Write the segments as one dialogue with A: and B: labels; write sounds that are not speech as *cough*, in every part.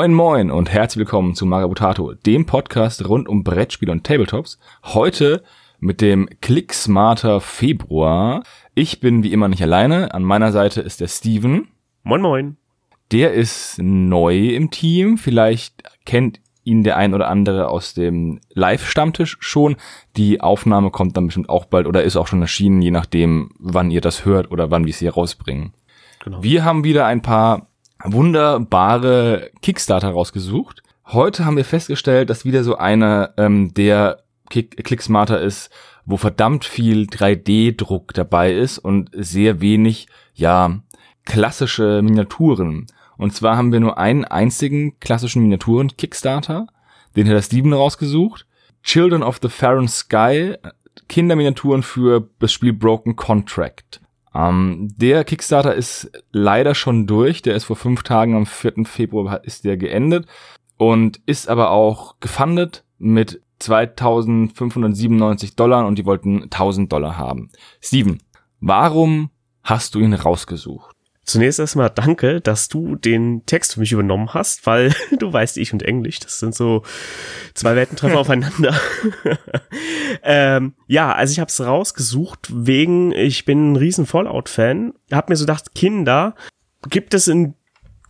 A: Moin moin und herzlich willkommen zu Marabutato, dem Podcast rund um Brettspiele und Tabletops. Heute mit dem Clicksmarter Februar. Ich bin wie immer nicht alleine. An meiner Seite ist der Steven.
B: Moin moin.
A: Der ist neu im Team. Vielleicht kennt ihn der ein oder andere aus dem Live-Stammtisch schon. Die Aufnahme kommt dann bestimmt auch bald oder ist auch schon erschienen, je nachdem, wann ihr das hört oder wann wir es hier rausbringen. Genau. Wir haben wieder ein paar wunderbare Kickstarter rausgesucht. Heute haben wir festgestellt, dass wieder so einer ähm, der Kick Clicksmarter ist, wo verdammt viel 3D-Druck dabei ist und sehr wenig, ja, klassische Miniaturen. Und zwar haben wir nur einen einzigen klassischen Miniaturen-Kickstarter, den hat der Steven rausgesucht. Children of the Farron Sky, Kinderminiaturen für das Spiel Broken Contract. Ähm, der Kickstarter ist leider schon durch. Der ist vor fünf Tagen am 4. Februar ist der geendet und ist aber auch gefundet mit 2597 Dollar und die wollten 1000 Dollar haben. Steven, warum hast du ihn rausgesucht?
B: Zunächst erstmal danke, dass du den Text für mich übernommen hast, weil *laughs* du weißt, ich und Englisch, das sind so zwei Weltentreffer *laughs* aufeinander. *laughs* ähm, ja, also ich habe es rausgesucht wegen, ich bin ein riesen Fallout-Fan, hab mir so gedacht, Kinder gibt es in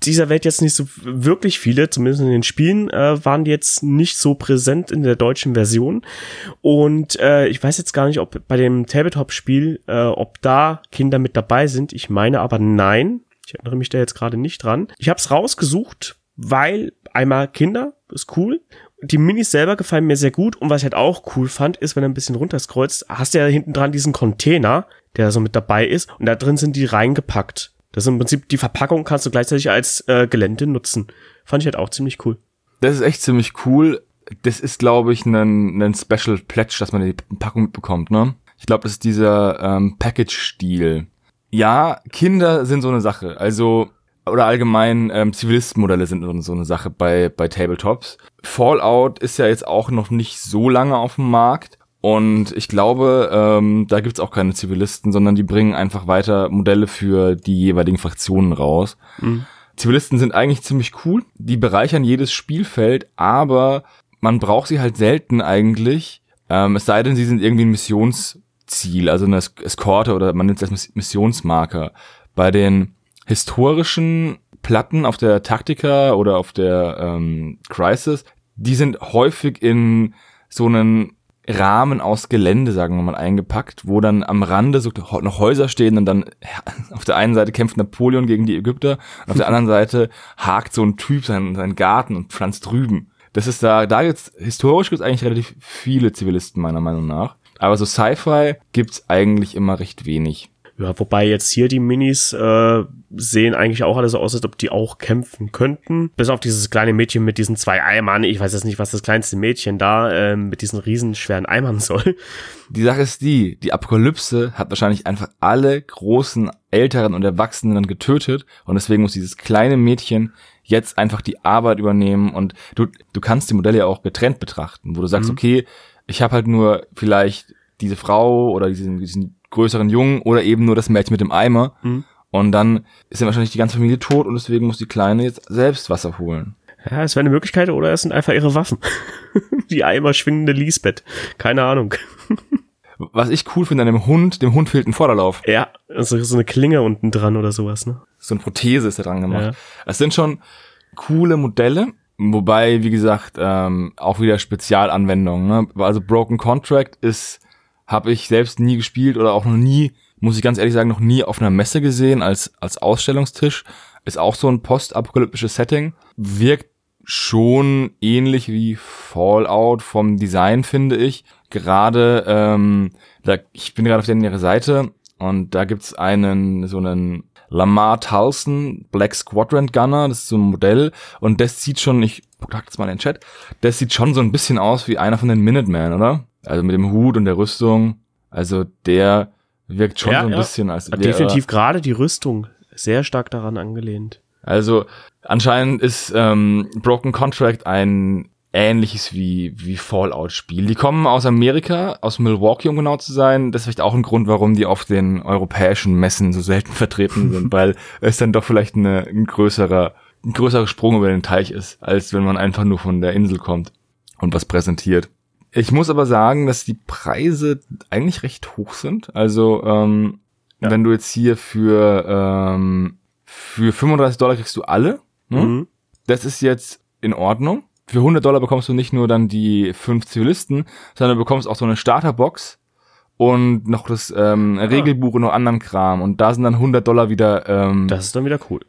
B: dieser Welt jetzt nicht so wirklich viele, zumindest in den Spielen, äh, waren jetzt nicht so präsent in der deutschen Version. Und äh, ich weiß jetzt gar nicht, ob bei dem Tabletop-Spiel, äh, ob da Kinder mit dabei sind. Ich meine aber nein. Ich erinnere mich da jetzt gerade nicht dran. Ich habe es rausgesucht, weil einmal Kinder ist cool. Die Minis selber gefallen mir sehr gut. Und was ich halt auch cool fand, ist, wenn du ein bisschen runterscrollst, hast du ja hinten dran diesen Container, der so mit dabei ist. Und da drin sind die reingepackt. Das ist im Prinzip die Verpackung kannst du gleichzeitig als äh, Gelände nutzen. Fand ich halt auch ziemlich cool.
A: Das ist echt ziemlich cool. Das ist, glaube ich, ein, ein Special Pledge, dass man die Packung mitbekommt, ne? Ich glaube, das ist dieser ähm, Package-Stil. Ja, Kinder sind so eine Sache. Also, oder allgemein ähm, Zivilistenmodelle sind so, so eine Sache bei, bei Tabletops. Fallout ist ja jetzt auch noch nicht so lange auf dem Markt. Und ich glaube, ähm, da gibt's auch keine Zivilisten, sondern die bringen einfach weiter Modelle für die jeweiligen Fraktionen raus. Mhm. Zivilisten sind eigentlich ziemlich cool, die bereichern jedes Spielfeld, aber man braucht sie halt selten eigentlich, ähm, es sei denn, sie sind irgendwie ein Missionsziel, also eine Eskorte oder man nennt es als Missionsmarker. Bei den historischen Platten auf der Taktika oder auf der ähm, Crisis, die sind häufig in so einen Rahmen aus Gelände, sagen wir mal, eingepackt, wo dann am Rande so noch Häuser stehen und dann *laughs* auf der einen Seite kämpft Napoleon gegen die Ägypter und auf der anderen Seite hakt so ein Typ seinen, seinen Garten und pflanzt drüben. Das ist da, da gibt's, historisch gibt's eigentlich relativ viele Zivilisten, meiner Meinung nach. Aber so Sci-Fi gibt's eigentlich immer recht wenig.
B: Ja, wobei jetzt hier die Minis äh, sehen eigentlich auch alle so aus, als ob die auch kämpfen könnten. Bis auf dieses kleine Mädchen mit diesen zwei Eimern. Ich weiß jetzt nicht, was das kleinste Mädchen da äh, mit diesen riesen schweren Eimern *laughs* soll.
A: Die Sache ist die, die Apokalypse hat wahrscheinlich einfach alle großen Älteren und Erwachsenen getötet und deswegen muss dieses kleine Mädchen jetzt einfach die Arbeit übernehmen und du, du kannst die Modelle ja auch getrennt betrachten, wo du sagst, mhm. okay, ich habe halt nur vielleicht diese Frau oder diesen, diesen größeren Jungen oder eben nur das Mädchen mit dem Eimer. Mhm. Und dann ist dann wahrscheinlich die ganze Familie tot und deswegen muss die Kleine jetzt selbst Wasser holen.
B: Ja, es wäre eine Möglichkeit oder es sind einfach ihre Waffen. *laughs* die Eimer schwingende Lisbeth. Keine Ahnung.
A: Was ich cool finde an dem Hund, dem Hund fehlt ein Vorderlauf.
B: Ja, also so eine Klinge unten dran oder sowas, ne?
A: So eine Prothese ist da dran gemacht. Ja. Es sind schon coole Modelle, wobei, wie gesagt, ähm, auch wieder Spezialanwendungen. Ne? Also Broken Contract ist habe ich selbst nie gespielt oder auch noch nie, muss ich ganz ehrlich sagen, noch nie auf einer Messe gesehen als, als Ausstellungstisch. Ist auch so ein postapokalyptisches Setting. Wirkt schon ähnlich wie Fallout vom Design, finde ich. Gerade, ähm, da, ich bin gerade auf der Seite und da gibt's einen, so einen Lamar Tulson Black Squadron Gunner, das ist so ein Modell und das sieht schon, ich pack das mal in den Chat, das sieht schon so ein bisschen aus wie einer von den Minutemen, oder? Also mit dem Hut und der Rüstung. Also der wirkt schon ja, so ein ja. bisschen als.
B: Definitiv gerade die Rüstung sehr stark daran angelehnt.
A: Also anscheinend ist ähm, Broken Contract ein ähnliches wie, wie Fallout-Spiel. Die kommen aus Amerika, aus Milwaukee, um genau zu sein. Das ist vielleicht auch ein Grund, warum die auf den europäischen Messen so selten *laughs* vertreten sind, *laughs* weil es dann doch vielleicht eine, ein größerer ein größerer Sprung über den Teich ist, als wenn man einfach nur von der Insel kommt und was präsentiert. Ich muss aber sagen, dass die Preise eigentlich recht hoch sind. Also ähm, ja. wenn du jetzt hier für ähm, für 35 Dollar kriegst du alle. Ne? Mhm. Das ist jetzt in Ordnung. Für 100 Dollar bekommst du nicht nur dann die fünf Zivilisten, sondern du bekommst auch so eine Starterbox und noch das ähm, ah. Regelbuch und noch anderen Kram. Und da sind dann 100 Dollar wieder. Ähm,
B: das ist dann wieder cool.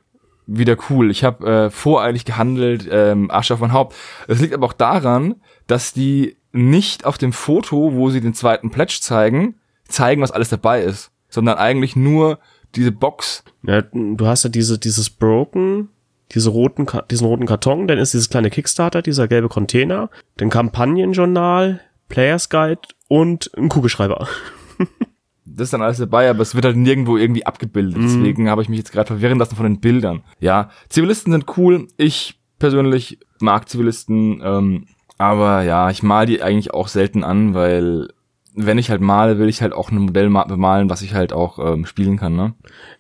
A: Wieder cool. Ich habe äh, voreilig gehandelt, ähm, Asche von Haupt. Das liegt aber auch daran, dass die nicht auf dem Foto, wo sie den zweiten Pledge zeigen, zeigen, was alles dabei ist, sondern eigentlich nur diese Box.
B: Ja, du hast ja diese, dieses Broken, diese roten, diesen roten Karton, dann ist dieses kleine Kickstarter, dieser gelbe Container, den Kampagnenjournal, Players Guide und ein Kugelschreiber. *laughs*
A: das ist dann alles dabei, aber es wird halt nirgendwo irgendwie abgebildet. Mm. Deswegen habe ich mich jetzt gerade verwirren lassen von den Bildern. Ja, Zivilisten sind cool. Ich persönlich mag Zivilisten. Ähm, aber ja, ich mal die eigentlich auch selten an, weil wenn ich halt male, will ich halt auch ein Modell bemalen, was ich halt auch ähm, spielen kann, ne?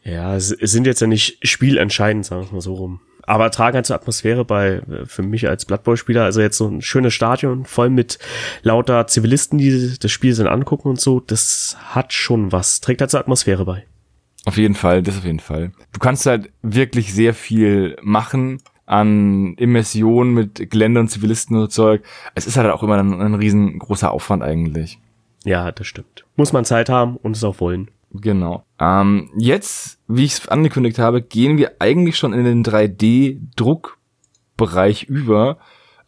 B: Ja, es sind jetzt ja nicht spielentscheidend, sagen wir mal so rum. Aber tragen halt zur Atmosphäre bei, äh, für mich als Blood Bowl-Spieler, also jetzt so ein schönes Stadion, voll mit lauter Zivilisten, die das Spiel sind angucken und so, das hat schon was, trägt halt zur Atmosphäre bei.
A: Auf jeden Fall, das auf jeden Fall. Du kannst halt wirklich sehr viel machen an Immersion mit Gelände und Zivilisten und Zeug. Es ist halt auch immer ein, ein riesengroßer Aufwand eigentlich.
B: Ja, das stimmt. Muss man Zeit haben und es auch wollen.
A: Genau. Ähm, jetzt, wie ich es angekündigt habe, gehen wir eigentlich schon in den 3D-Druckbereich über,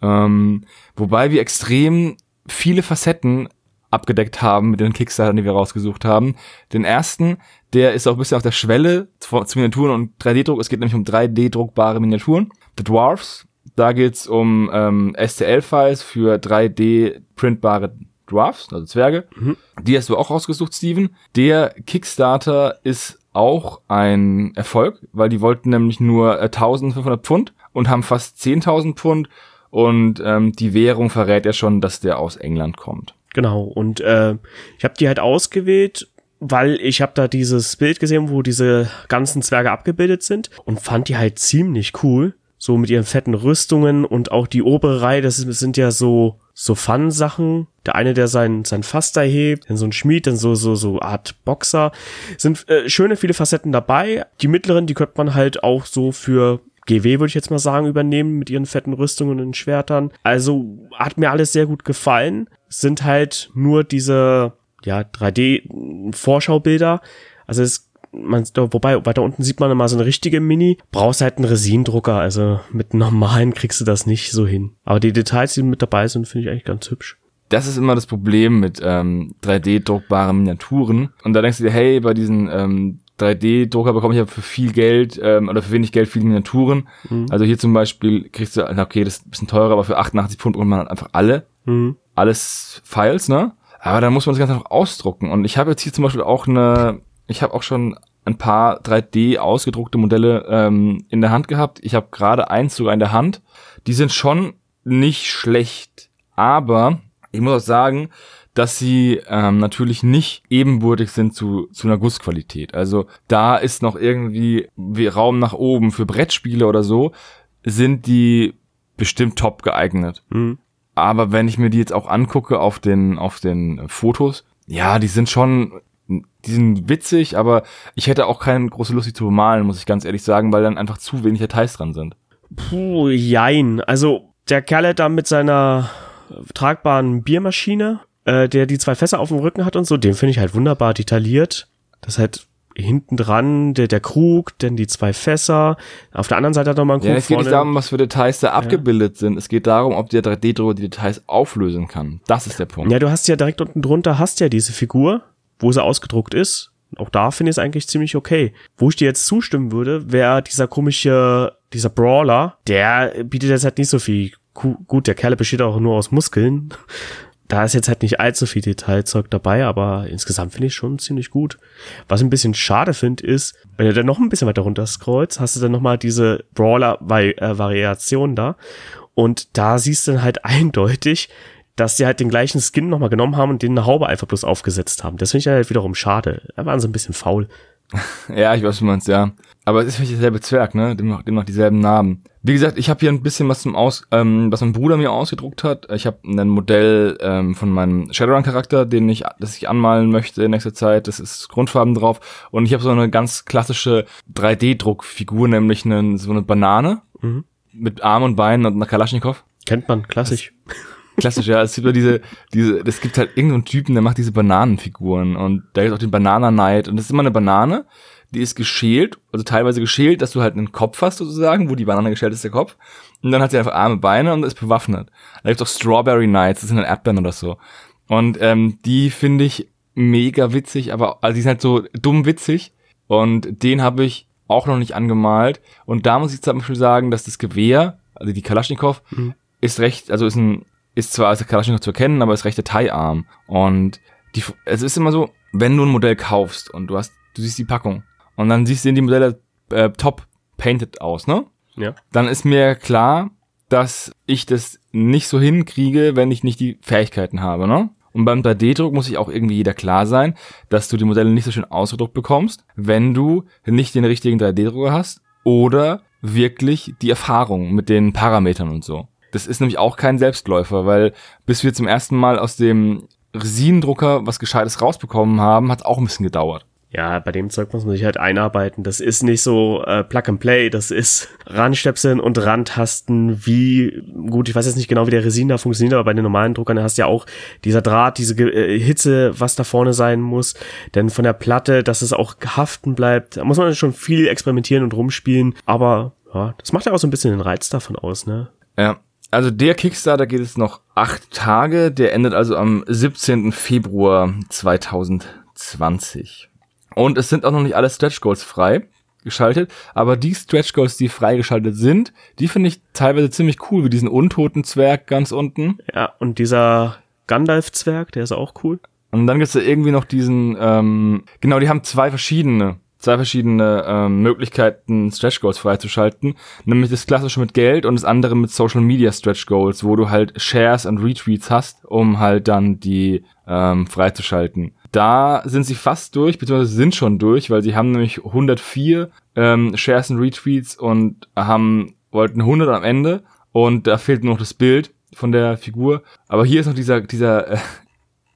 A: ähm, wobei wir extrem viele Facetten abgedeckt haben mit den Kickstartern, die wir rausgesucht haben. Den ersten, der ist auch ein bisschen auf der Schwelle zu Miniaturen und 3D-Druck. Es geht nämlich um 3D-druckbare Miniaturen. The Dwarfs, da geht's um ähm, STL-Files für 3D-printbare Dwarfs, also Zwerge. Mhm. Die hast du auch rausgesucht, Steven. Der Kickstarter ist auch ein Erfolg, weil die wollten nämlich nur 1500 äh, Pfund und haben fast 10.000 Pfund und ähm, die Währung verrät ja schon, dass der aus England kommt.
B: Genau und äh, ich habe die halt ausgewählt, weil ich habe da dieses Bild gesehen, wo diese ganzen Zwerge abgebildet sind und fand die halt ziemlich cool so mit ihren fetten Rüstungen und auch die obere Reihe, das sind ja so so Fun-Sachen. Der eine, der sein sein Fass da hebt, dann so ein Schmied, dann so so so Art Boxer. Sind äh, schöne viele Facetten dabei. Die mittleren, die könnte man halt auch so für GW würde ich jetzt mal sagen übernehmen mit ihren fetten Rüstungen und Schwertern. Also hat mir alles sehr gut gefallen. Sind halt nur diese ja 3D Vorschaubilder. Also es man, wobei, weiter unten sieht man immer so eine richtige Mini. Brauchst halt einen Resindrucker, also mit normalen kriegst du das nicht so hin. Aber die Details, die mit dabei sind, finde ich eigentlich ganz hübsch.
A: Das ist immer das Problem mit ähm, 3D-druckbaren Miniaturen. Und da denkst du dir, hey, bei diesen ähm, 3D-Drucker bekomme ich ja für viel Geld ähm, oder für wenig Geld viele Miniaturen. Mhm. Also hier zum Beispiel kriegst du, okay, das ist ein bisschen teurer, aber für 88 Pfund bekommt man halt einfach alle. Mhm. Alles Files, ne? Aber dann muss man das Ganze noch ausdrucken. Und ich habe jetzt hier zum Beispiel auch eine ich habe auch schon ein paar 3D ausgedruckte Modelle ähm, in der Hand gehabt. Ich habe gerade eins sogar in der Hand. Die sind schon nicht schlecht, aber ich muss auch sagen, dass sie ähm, natürlich nicht ebenbürtig sind zu, zu einer Gussqualität. Also da ist noch irgendwie wie Raum nach oben für Brettspiele oder so, sind die bestimmt top geeignet. Mhm. Aber wenn ich mir die jetzt auch angucke auf den, auf den Fotos, ja, die sind schon die sind witzig, aber ich hätte auch keine große Lust, die zu bemalen, muss ich ganz ehrlich sagen, weil dann einfach zu wenig Details dran sind.
B: Puh, jein. Also, der Kerl hat da mit seiner tragbaren Biermaschine, äh, der die zwei Fässer auf dem Rücken hat und so, den finde ich halt wunderbar detailliert. Das halt hinten dran der, der Krug, dann die zwei Fässer. Auf der anderen Seite hat er nochmal ein
A: Krug. Ja, es geht nicht darum, was für Details da ja. abgebildet sind. Es geht darum, ob der 3D-Drucker die Details auflösen kann. Das ist der Punkt.
B: Ja, du hast ja direkt unten drunter hast ja diese Figur wo sie ausgedruckt ist. Auch da finde ich es eigentlich ziemlich okay. Wo ich dir jetzt zustimmen würde, wäre dieser komische, dieser Brawler, der bietet jetzt halt nicht so viel. Gut, der Kerl besteht auch nur aus Muskeln. Da ist jetzt halt nicht allzu viel Detailzeug dabei, aber insgesamt finde ich schon ziemlich gut. Was ich ein bisschen schade finde, ist, wenn du dann noch ein bisschen weiter runter scrollst, hast du dann nochmal diese Brawler-Variation da. Und da siehst du dann halt *laughs* eindeutig, dass sie halt den gleichen Skin nochmal genommen haben und den eine Haube einfach bloß aufgesetzt haben. Das finde ich halt wiederum schade. Da waren sie ein bisschen faul. *laughs*
A: ja, ich weiß, wie man es ja. Aber es ist vielleicht derselbe Zwerg, ne? Dem noch, dem noch dieselben Namen. Wie gesagt, ich habe hier ein bisschen was zum Aus, ähm, was mein Bruder mir ausgedruckt hat. Ich habe ein Modell ähm, von meinem Shadowrun-Charakter, den ich, das ich anmalen möchte in nächster Zeit. Das ist Grundfarben drauf. Und ich habe so eine ganz klassische 3D-Druckfigur, nämlich eine, so eine Banane mhm. mit Arm und Beinen und einer Kalaschnikow.
B: Kennt man, klassisch.
A: Klassisch, ja. Es gibt ja diese, diese, es gibt halt irgendeinen Typen, der macht diese Bananenfiguren und da gibt auch den Banana-Night und das ist immer eine Banane, die ist geschält, also teilweise geschält, dass du halt einen Kopf hast sozusagen, wo die Banane geschält ist, der Kopf. Und dann hat sie einfach arme Beine und ist bewaffnet. Da gibt's auch Strawberry Nights, das sind dann Erdbeeren oder so. Und ähm, die finde ich mega witzig, aber also die sind halt so dumm witzig. Und den habe ich auch noch nicht angemalt. Und da muss ich zum Beispiel sagen, dass das Gewehr, also die Kalaschnikow, mhm. ist recht, also ist ein, ist zwar als Kalaschnikow zu erkennen, aber ist recht Detailarm. Und die, es ist immer so, wenn du ein Modell kaufst und du hast, du siehst die Packung und dann siehst, sehen die Modelle äh, top painted aus, ne?
B: Ja.
A: Dann ist mir klar, dass ich das nicht so hinkriege, wenn ich nicht die Fähigkeiten habe, ne? Und beim 3D-Druck muss sich auch irgendwie jeder klar sein, dass du die Modelle nicht so schön ausgedruckt bekommst, wenn du nicht den richtigen 3D-Drucker hast oder wirklich die Erfahrung mit den Parametern und so. Das ist nämlich auch kein Selbstläufer, weil bis wir zum ersten Mal aus dem Resinendrucker was Gescheites rausbekommen haben, hat es auch ein bisschen gedauert.
B: Ja, bei dem Zeug muss man sich halt einarbeiten. Das ist nicht so äh, Plug and Play, das ist Ranstöpseln und Randtasten, wie, gut, ich weiß jetzt nicht genau, wie der Resin da funktioniert, aber bei den normalen Druckern hast du ja auch dieser Draht, diese äh, Hitze, was da vorne sein muss, denn von der Platte, dass es auch haften bleibt, da muss man schon viel experimentieren und rumspielen, aber ja, das macht ja auch so ein bisschen den Reiz davon aus, ne?
A: Ja, also der Kickstarter geht es noch acht Tage, der endet also am 17. Februar 2020. Und es sind auch noch nicht alle Stretch Goals frei geschaltet, aber die Stretch Goals, die freigeschaltet sind, die finde ich teilweise ziemlich cool, wie diesen untoten Zwerg ganz unten.
B: Ja, und dieser Gandalf-Zwerg, der ist auch cool.
A: Und dann gibt's da irgendwie noch diesen, ähm, genau, die haben zwei verschiedene, zwei verschiedene ähm, Möglichkeiten, Stretch Goals freizuschalten. Nämlich das klassische mit Geld und das andere mit Social Media Stretch Goals, wo du halt Shares und Retweets hast, um halt dann die ähm, freizuschalten. Da sind sie fast durch, beziehungsweise sind schon durch, weil sie haben nämlich 104 ähm, Shares und Retweets und haben wollten 100 am Ende und da fehlt nur noch das Bild von der Figur. Aber hier ist noch dieser dieser äh,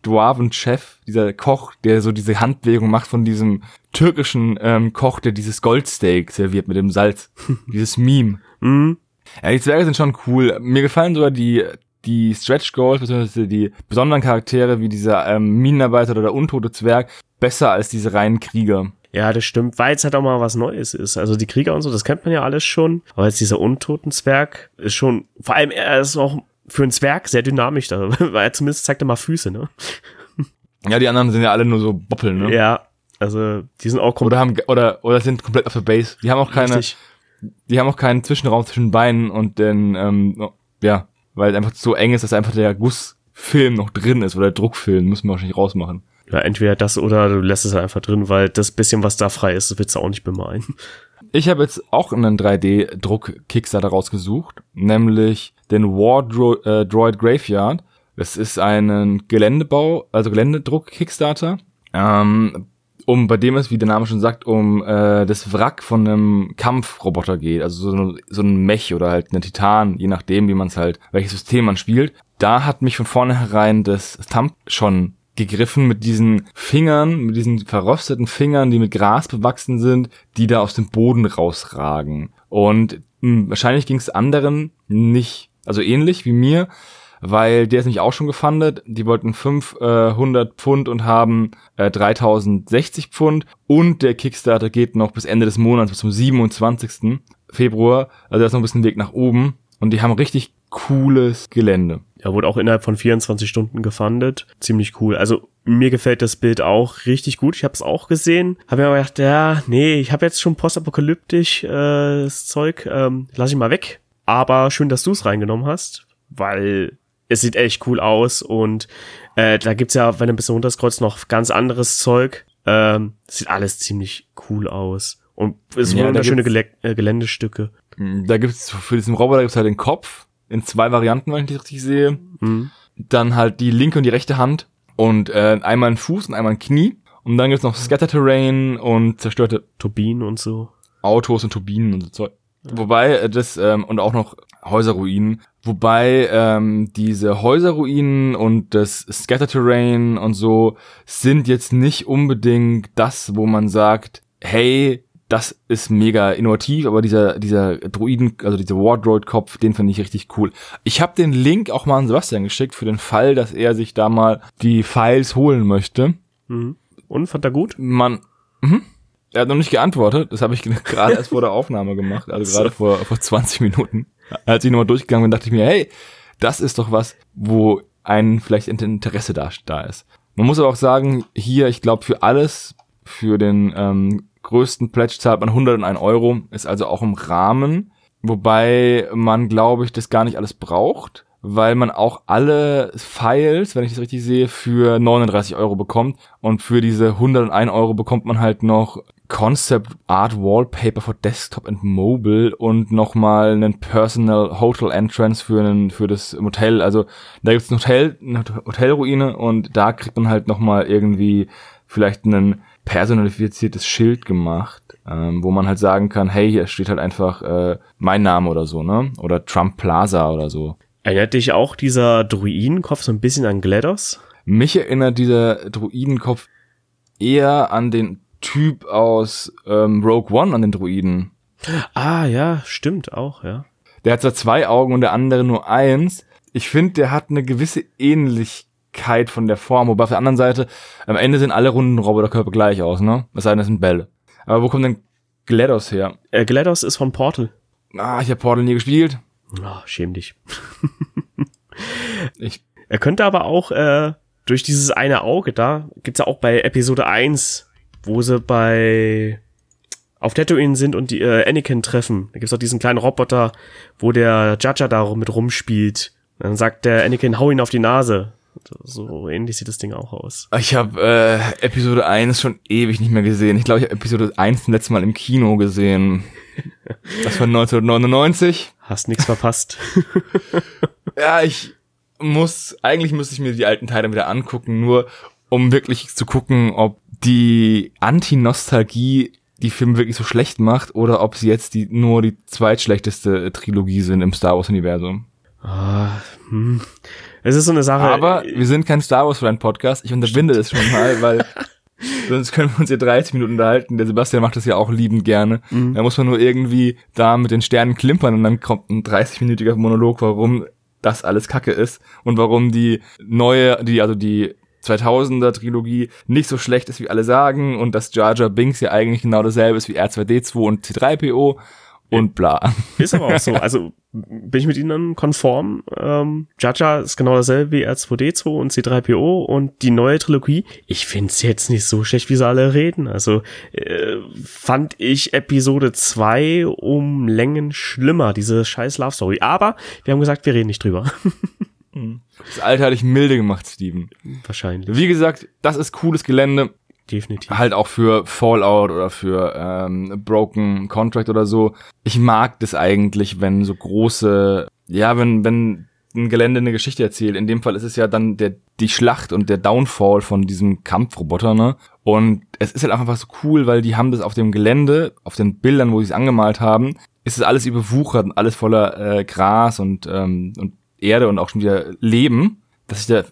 A: Dwarven-Chef, dieser Koch, der so diese Handbewegung macht von diesem türkischen ähm, Koch, der dieses Goldsteak serviert mit dem Salz. *laughs* dieses Meme. Mhm. Ja, die Zwerge sind schon cool. Mir gefallen sogar die die Stretch Goals, beziehungsweise die besonderen Charaktere wie dieser ähm, Minenarbeiter oder der untote Zwerg besser als diese reinen Krieger.
B: Ja, das stimmt, weil es halt auch mal was Neues ist. Also die Krieger und so, das kennt man ja alles schon. Aber jetzt dieser untoten Zwerg ist schon, vor allem er ist auch für einen Zwerg sehr dynamisch da, *laughs* weil er zumindest zeigt er mal Füße, ne?
A: Ja, die anderen sind ja alle nur so Boppeln, ne?
B: Ja, also die sind auch
A: oder haben oder oder sind komplett auf der Base. Die haben auch keine, Richtig. die haben auch keinen Zwischenraum zwischen Beinen und den, ähm, ja, weil es einfach so eng ist, dass einfach der Gussfilm noch drin ist oder der Druckfilm, müssen wir wahrscheinlich rausmachen.
B: Ja, entweder das oder du lässt es einfach drin, weil das bisschen, was da frei ist, das willst du auch nicht bemalen.
A: Ich habe jetzt auch einen 3D-Druck-Kickstarter rausgesucht, nämlich den War Dro äh, Droid Graveyard. Das ist ein Geländebau, also Geländedruck-Kickstarter. Ähm, um, bei dem es, wie der Name schon sagt, um äh, das Wrack von einem Kampfroboter geht. Also so, so ein Mech oder halt ein Titan, je nachdem, wie man es halt, welches System man spielt. Da hat mich von vornherein das Thumb schon gegriffen mit diesen Fingern, mit diesen verrosteten Fingern, die mit Gras bewachsen sind, die da aus dem Boden rausragen. Und hm, wahrscheinlich ging es anderen nicht, also ähnlich wie mir, weil der ist nämlich auch schon gefundet. Die wollten 500 äh, Pfund und haben äh, 3060 Pfund. Und der Kickstarter geht noch bis Ende des Monats, bis zum 27. Februar. Also da ist noch ein bisschen Weg nach oben. Und die haben richtig cooles Gelände.
B: Ja, wurde auch innerhalb von 24 Stunden gefundet. Ziemlich cool. Also mir gefällt das Bild auch richtig gut. Ich habe es auch gesehen. Habe mir aber gedacht, ja, nee, ich habe jetzt schon postapokalyptisch äh, das Zeug. Ähm, lass ich mal weg. Aber schön, dass du es reingenommen hast, weil es sieht echt cool aus und äh, da gibt's ja, wenn du ein bisschen runterscrollst, noch ganz anderes Zeug. Ähm, sieht alles ziemlich cool aus. Und es ja, wunderschöne Gele äh, Geländestücke.
A: Mm, da gibt's für diesen Roboter gibt's halt den Kopf in zwei Varianten, wenn ich das richtig sehe. Mhm. Dann halt die linke und die rechte Hand und äh, einmal ein Fuß und einmal ein Knie. Und dann gibt's noch Scatter Terrain und zerstörte
B: Turbinen und so.
A: Autos und Turbinen und so Zeug. Wobei äh, das, ähm, und auch noch Häuserruinen. Wobei ähm, diese Häuserruinen und das Scatter Terrain und so sind jetzt nicht unbedingt das, wo man sagt, hey, das ist mega innovativ, aber dieser, dieser Druiden, also dieser Wardroid-Kopf, den finde ich richtig cool. Ich habe den Link auch mal an Sebastian geschickt für den Fall, dass er sich da mal die Files holen möchte.
B: Mhm. Und fand er gut?
A: Man, mhm. er hat noch nicht geantwortet, das habe ich *laughs* gerade erst vor der Aufnahme gemacht, also gerade vor, vor 20 Minuten. Als ich nochmal durchgegangen bin, dachte ich mir, hey, das ist doch was, wo ein vielleicht Interesse da, da ist. Man muss aber auch sagen, hier, ich glaube, für alles, für den ähm, größten Pledge zahlt man 101 Euro, ist also auch im Rahmen, wobei man, glaube ich, das gar nicht alles braucht, weil man auch alle Files, wenn ich das richtig sehe, für 39 Euro bekommt und für diese 101 Euro bekommt man halt noch Concept Art Wallpaper for Desktop and Mobile und nochmal einen Personal Hotel Entrance für, einen, für das Motel. Also da gibt's ein Hotel, eine Hotelruine und da kriegt man halt nochmal irgendwie vielleicht einen personalifiziertes Schild gemacht, ähm, wo man halt sagen kann, hey, hier steht halt einfach äh, mein Name oder so, ne? Oder Trump Plaza oder so.
B: Erinnert dich auch dieser Druidenkopf so ein bisschen an GLaDOS?
A: Mich erinnert dieser Druidenkopf eher an den Typ aus ähm, Rogue One, an den Druiden.
B: Ah, ja, stimmt auch, ja.
A: Der hat zwar zwei Augen und der andere nur eins. Ich finde, der hat eine gewisse Ähnlichkeit von der Form, wobei auf der anderen Seite, am Ende sehen alle runden Roboterkörper gleich aus, ne? Es sei denn, das sind Bälle. Aber wo kommt denn GLaDOS her?
B: Äh, GLaDOS ist von Portal.
A: Ah, ich habe Portal nie gespielt.
B: Oh, schäm dich. *laughs*
A: Ich
B: Er könnte aber auch äh, durch dieses eine Auge da, gibt's ja auch bei Episode 1, wo sie bei auf Tatooine sind und die äh, Anakin treffen. Da gibt's auch diesen kleinen Roboter, wo der Jaja da mit rumspielt. Dann sagt der Anakin, hau ihn auf die Nase. So ähnlich sieht das Ding auch aus.
A: Ich habe äh, Episode 1 schon ewig nicht mehr gesehen. Ich glaube, ich habe Episode 1 zum letzten Mal im Kino gesehen. *laughs* Das war 1999.
B: Hast nix verpasst. *laughs*
A: Ja, ich muss, eigentlich müsste ich mir die alten Teile wieder angucken, nur um wirklich zu gucken, ob die Anti-Nostalgie die Filme wirklich so schlecht macht oder ob sie jetzt die nur die zweitschlechteste Trilogie sind im Star Wars Universum.
B: ah, hm. Es ist so eine Sache.
A: Aber wir sind kein Star Wars Fan Podcast. Ich unterbinde das schon mal, weil *laughs* sonst können wir uns hier 30 Minuten unterhalten. Der Sebastian macht das ja auch liebend gerne. Da muss man nur irgendwie da mit den Sternen klimpern und dann kommt ein 30-minütiger Monolog, warum das alles Kacke ist und warum die neue, die also die 2000er Trilogie nicht so schlecht ist, wie alle sagen und dass Jar Jar Binks ja eigentlich genau dasselbe ist wie R2D2 und C3PO und bla.
B: Ist aber auch so. Also bin ich mit ihnen konform. Ähm, Jaja ist genau dasselbe wie R2D2 und C3PO und die neue Trilogie. Ich find's jetzt nicht so schlecht, wie sie alle reden. Also äh, fand ich Episode 2 um Längen schlimmer, diese scheiß Love Story. Aber wir haben gesagt, wir reden nicht drüber.
A: Das Alter hatte ich milde gemacht, Steven.
B: Wahrscheinlich.
A: Wie gesagt, das ist cooles Gelände.
B: Definitiv.
A: halt auch für Fallout oder für ähm, Broken Contract oder so. Ich mag das eigentlich, wenn so große, ja, wenn wenn ein Gelände eine Geschichte erzählt. In dem Fall ist es ja dann der die Schlacht und der Downfall von diesem Kampfroboter, ne? Und es ist halt einfach so cool, weil die haben das auf dem Gelände, auf den Bildern, wo sie es angemalt haben, ist es alles überwuchert und alles voller äh, Gras und ähm, und Erde und auch schon wieder Leben, das sich da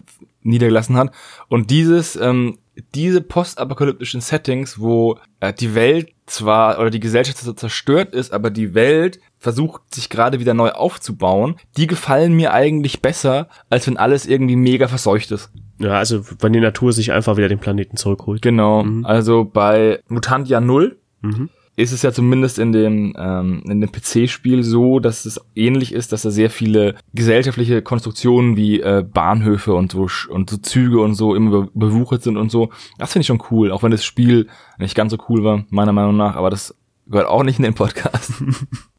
A: niedergelassen hat. Und dieses ähm, diese postapokalyptischen Settings, wo äh, die Welt zwar oder die Gesellschaft zerstört ist, aber die Welt versucht sich gerade wieder neu aufzubauen, die gefallen mir eigentlich besser, als wenn alles irgendwie mega verseucht ist.
B: Ja, also wenn die Natur sich einfach wieder den Planeten zurückholt.
A: Genau. Also bei Mutantia 0
B: Mhm.
A: Ist es ja zumindest in dem, ähm, in dem PC-Spiel so, dass es ähnlich ist, dass da sehr viele gesellschaftliche Konstruktionen wie äh, Bahnhöfe und so und so Züge und so immer be- bewuchert sind und so. Das finde ich schon cool, auch wenn das Spiel nicht ganz so cool war, meiner Meinung nach, aber das gehört auch nicht in den Podcast. *laughs*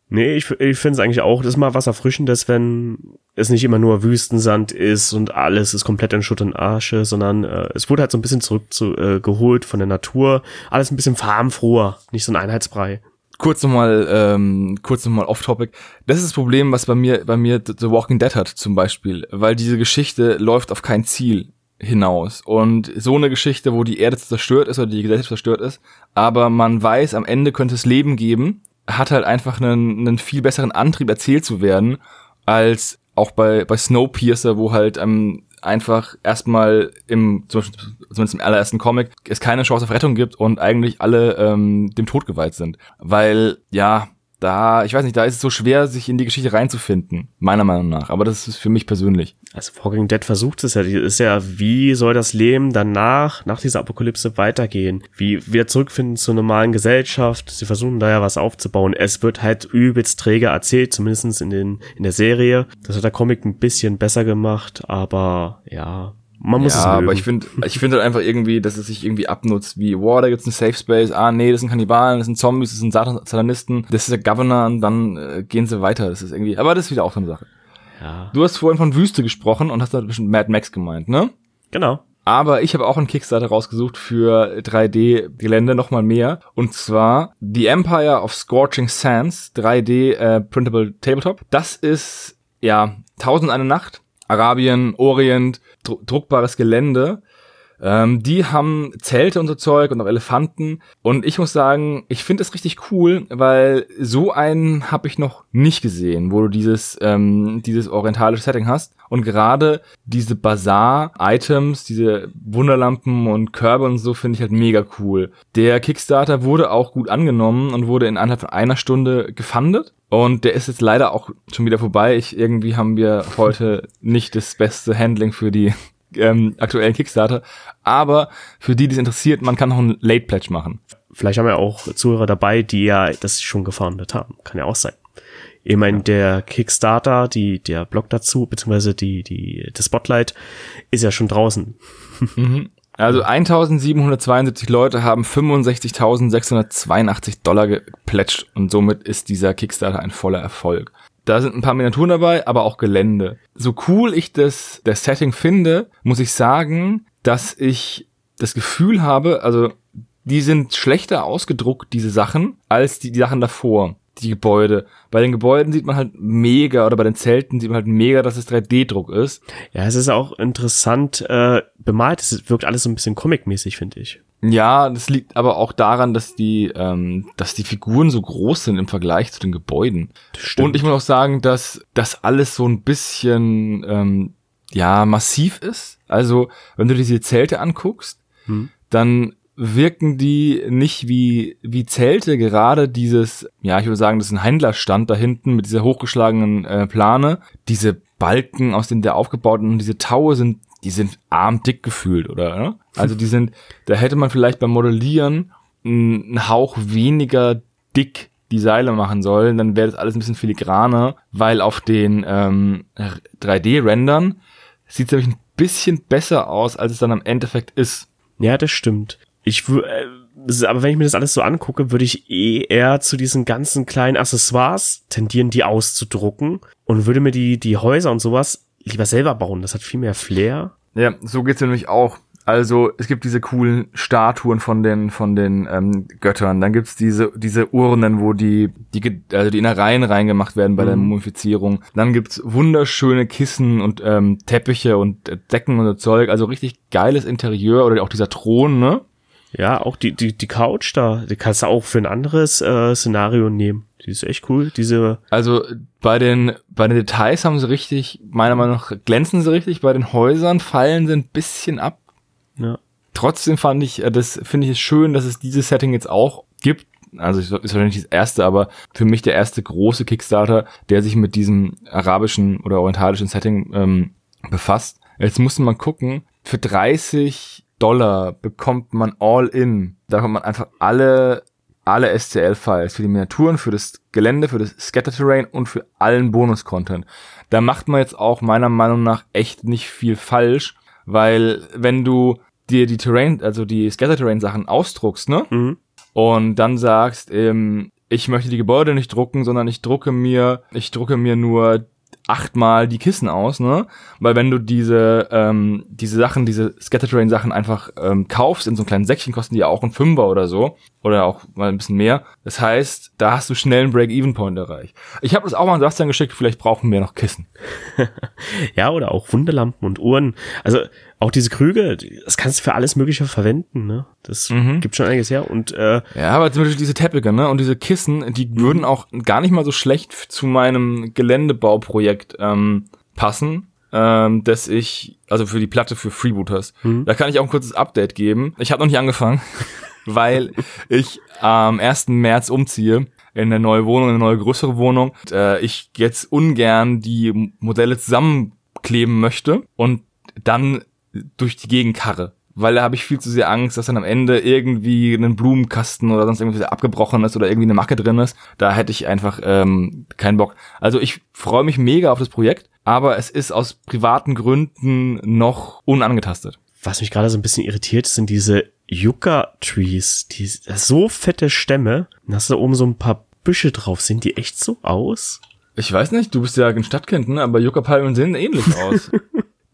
B: Nee, ich, ich finde es eigentlich auch, das ist mal was Erfrischendes, wenn es nicht immer nur Wüstensand ist und alles ist komplett in Schutt und Asche, sondern äh, es wurde halt so ein bisschen zurück zu, äh, von der Natur. Alles ein bisschen farbenfroher, nicht so ein Einheitsbrei.
A: kurz nochmal, ähm, kurz nochmal off-topic. Das ist das Problem, was bei mir, bei mir The Walking Dead hat zum Beispiel, weil diese Geschichte läuft auf kein Ziel. hinaus. Und so eine Geschichte, wo die Erde zerstört ist oder die Gesellschaft zerstört ist, aber man weiß, am Ende könnte es Leben geben, hat halt einfach einen, einen viel besseren Antrieb erzählt zu werden, als auch bei, bei Snowpiercer, wo halt ähm, einfach erstmal im, zumindest im allerersten Comic, es keine Chance auf Rettung gibt und eigentlich alle ähm, dem Tod geweiht sind. Weil, ja, da, ich weiß nicht, da ist es so schwer, sich in die Geschichte reinzufinden, meiner Meinung nach. Aber das ist für mich persönlich.
B: Also Walking Dead versucht es ja, ist ja, wie soll das Leben danach, nach dieser Apokalypse weitergehen? Wie wieder zurückfinden zur normalen Gesellschaft? Sie versuchen da ja was aufzubauen. Es wird halt übelst träge erzählt, zumindestens in den, in der Serie. Das hat der Comic ein bisschen besser gemacht, aber ja, man muss
A: ja,
B: es
A: aber
B: mögen.
A: ich finde ich finde halt einfach irgendwie, dass es sich irgendwie abnutzt, wie, wow, da gibt's einen Safe Space, ah, nee, das sind Kannibalen, das sind Zombies, das sind Satan- Satanisten, das ist der Governor und dann äh, gehen sie weiter. Das ist irgendwie, aber das ist wieder auch so eine Sache.
B: ja,
A: Du hast vorhin von Wüste gesprochen und hast da bestimmt Mad Max gemeint, ne?
B: genau.
A: Aber ich habe auch einen Kickstarter rausgesucht für 3D-Gelände nochmal mehr. Und zwar The Empire of Scorching Sands 3D äh, Printable Tabletop. Das ist, ja, 1000 eine Nacht. Arabien, Orient, dru druckbares Gelände. Ähm, die haben Zelte und so Zeug und auch Elefanten. Und ich muss sagen, ich finde es richtig cool, weil so einen habe ich noch nicht gesehen, wo du dieses, ähm, dieses orientalische Setting hast. Und gerade diese Bazaar-Items, diese Wunderlampen und Körbe und so finde ich halt mega cool. Der Kickstarter wurde auch gut angenommen und wurde in von einer Stunde gefundet. Und der ist jetzt leider auch schon wieder vorbei. Ich, irgendwie haben wir heute nicht das beste Handling für die ähm, aktuellen Kickstarter. Aber für die, die es interessiert, man kann noch einen Late Pledge machen.
B: Vielleicht haben wir auch Zuhörer dabei, die ja das schon gefoundet haben. Kann ja auch sein. Ich meine, der Kickstarter, die, der Blog dazu, beziehungsweise die, die, das Spotlight ist ja schon draußen.
A: Also 1772 Leute haben 65.682 Dollar geplätscht und somit ist dieser Kickstarter ein voller Erfolg. Da sind ein paar Miniaturen dabei, aber auch Gelände. So cool ich das, das Setting finde, muss ich sagen, dass ich das Gefühl habe, also die sind schlechter ausgedruckt, diese Sachen, als die, die Sachen davor. Die Gebäude. Bei den Gebäuden sieht man halt mega, oder bei den Zelten sieht man halt mega, dass es 3D-Druck ist.
B: Ja, es ist auch interessant äh, bemalt. Es wirkt alles so ein bisschen comic-mäßig, finde ich.
A: Ja, das liegt aber auch daran, dass die, ähm, dass die Figuren so groß sind im Vergleich zu den Gebäuden.
B: stimmt.
A: Und ich muss auch sagen, dass das alles so ein bisschen, ähm, ja, massiv ist. Also, wenn du diese Zelte anguckst,
B: Hm.
A: dann wirken die nicht wie, wie Zelte, gerade dieses, ja, ich würde sagen, das ist ein Händlerstand da hinten mit dieser hochgeschlagenen äh, Plane. Diese Balken, aus denen der aufgebaut und diese Taue sind, die sind armdick gefühlt, oder? Ne? Also die sind, da hätte man vielleicht beim Modellieren einen Hauch weniger dick die Seile machen sollen, dann wäre das alles ein bisschen filigraner, weil auf den ähm, 3D-Rendern sieht es nämlich ein bisschen besser aus, als es dann am Endeffekt ist.
B: Ja, das stimmt. Ich äh, aber wenn ich mir das alles so angucke, würde ich eh eher zu diesen ganzen kleinen Accessoires tendieren, die auszudrucken und würde mir die, die Häuser und sowas lieber selber bauen. Das hat viel mehr Flair.
A: Ja, so geht's nämlich auch. Also es gibt diese coolen Statuen von den von den ähm, Göttern. Dann gibt's diese diese Urnen, wo die die also die Innereien reingemacht werden bei der
B: Mhm.
A: Mumifizierung. Dann gibt's wunderschöne Kissen und ähm, Teppiche und äh, Decken und so Zeug. Also richtig geiles Interieur oder auch dieser Thron, ne?
B: Ja, auch die, die, die Couch da, die kannst du auch für ein anderes äh, Szenario nehmen. Die ist echt cool. Diese,
A: Also bei den bei den Details haben sie richtig, meiner Meinung nach glänzen sie richtig. Bei den Häusern fallen sie ein bisschen ab.
B: ja.
A: trotzdem fand ich, äh, das finde ich es schön, dass es dieses Setting jetzt auch gibt. Also es ist wahrscheinlich das erste, aber für mich der erste große Kickstarter, der sich mit diesem arabischen oder orientalischen Setting ähm, befasst. Jetzt muss man gucken, für 30 Dollar bekommt man all in. Da bekommt man einfach alle alle SCL-Files für die Miniaturen, für das Gelände, für das Scatter-Terrain und für allen Bonus-Content. Da macht man jetzt auch meiner Meinung nach echt nicht viel falsch, weil wenn du dir die Terrain, also die Scatter-Terrain-Sachen ausdruckst, ne?
B: Mhm.
A: Und dann sagst, ähm, ich möchte die Gebäude nicht drucken, sondern ich drucke mir, ich drucke mir nur achtmal die Kissen aus, ne? Weil wenn du diese, ähm, diese Sachen, diese Scatter-Terrain-Sachen einfach ähm, kaufst in so einem kleinen Säckchen, kosten die ja auch ein Fünfer oder so. Oder auch mal ein bisschen mehr. Das heißt, da hast du schnell einen Break-Even-Point erreicht. Ich habe das auch mal an Sebastian geschickt, vielleicht brauchen wir noch Kissen. *laughs*
B: Ja, oder auch Wunderlampen und Uhren. Also auch diese Krüge, das kannst du für alles Mögliche verwenden, ne? Das
A: Mhm.
B: gibt schon einiges her und äh,
A: Ja, aber zum Beispiel diese Teppiche, ne, und diese Kissen, die würden auch gar nicht mal so schlecht zu meinem Geländebauprojekt ähm, passen, ähm, dass ich, also für die Platte für Freebooters. Da kann ich auch ein kurzes Update geben. Ich habe noch nicht angefangen, *laughs* weil ich am 1. März umziehe in eine neue Wohnung, in eine neue größere Wohnung. Und, äh, ich jetzt ungern die Modelle zusammenkleben möchte und dann durch die Gegend karre. Weil da habe ich viel zu sehr Angst, dass dann am Ende irgendwie ein Blumenkasten oder sonst irgendwas abgebrochen ist oder irgendwie eine Macke drin ist. Da hätte ich einfach ähm, keinen Bock. Also ich freue mich mega auf das Projekt, aber es ist aus privaten Gründen noch unangetastet.
B: was mich gerade so ein bisschen irritiert, sind diese Yucca-Trees, die so fette Stämme, du da oben so ein paar Büsche drauf, sehen die echt so aus?
A: Ich weiß nicht, du bist ja ein Stadtkind, ne? aber Yucca-Palmen sehen ähnlich *laughs* aus.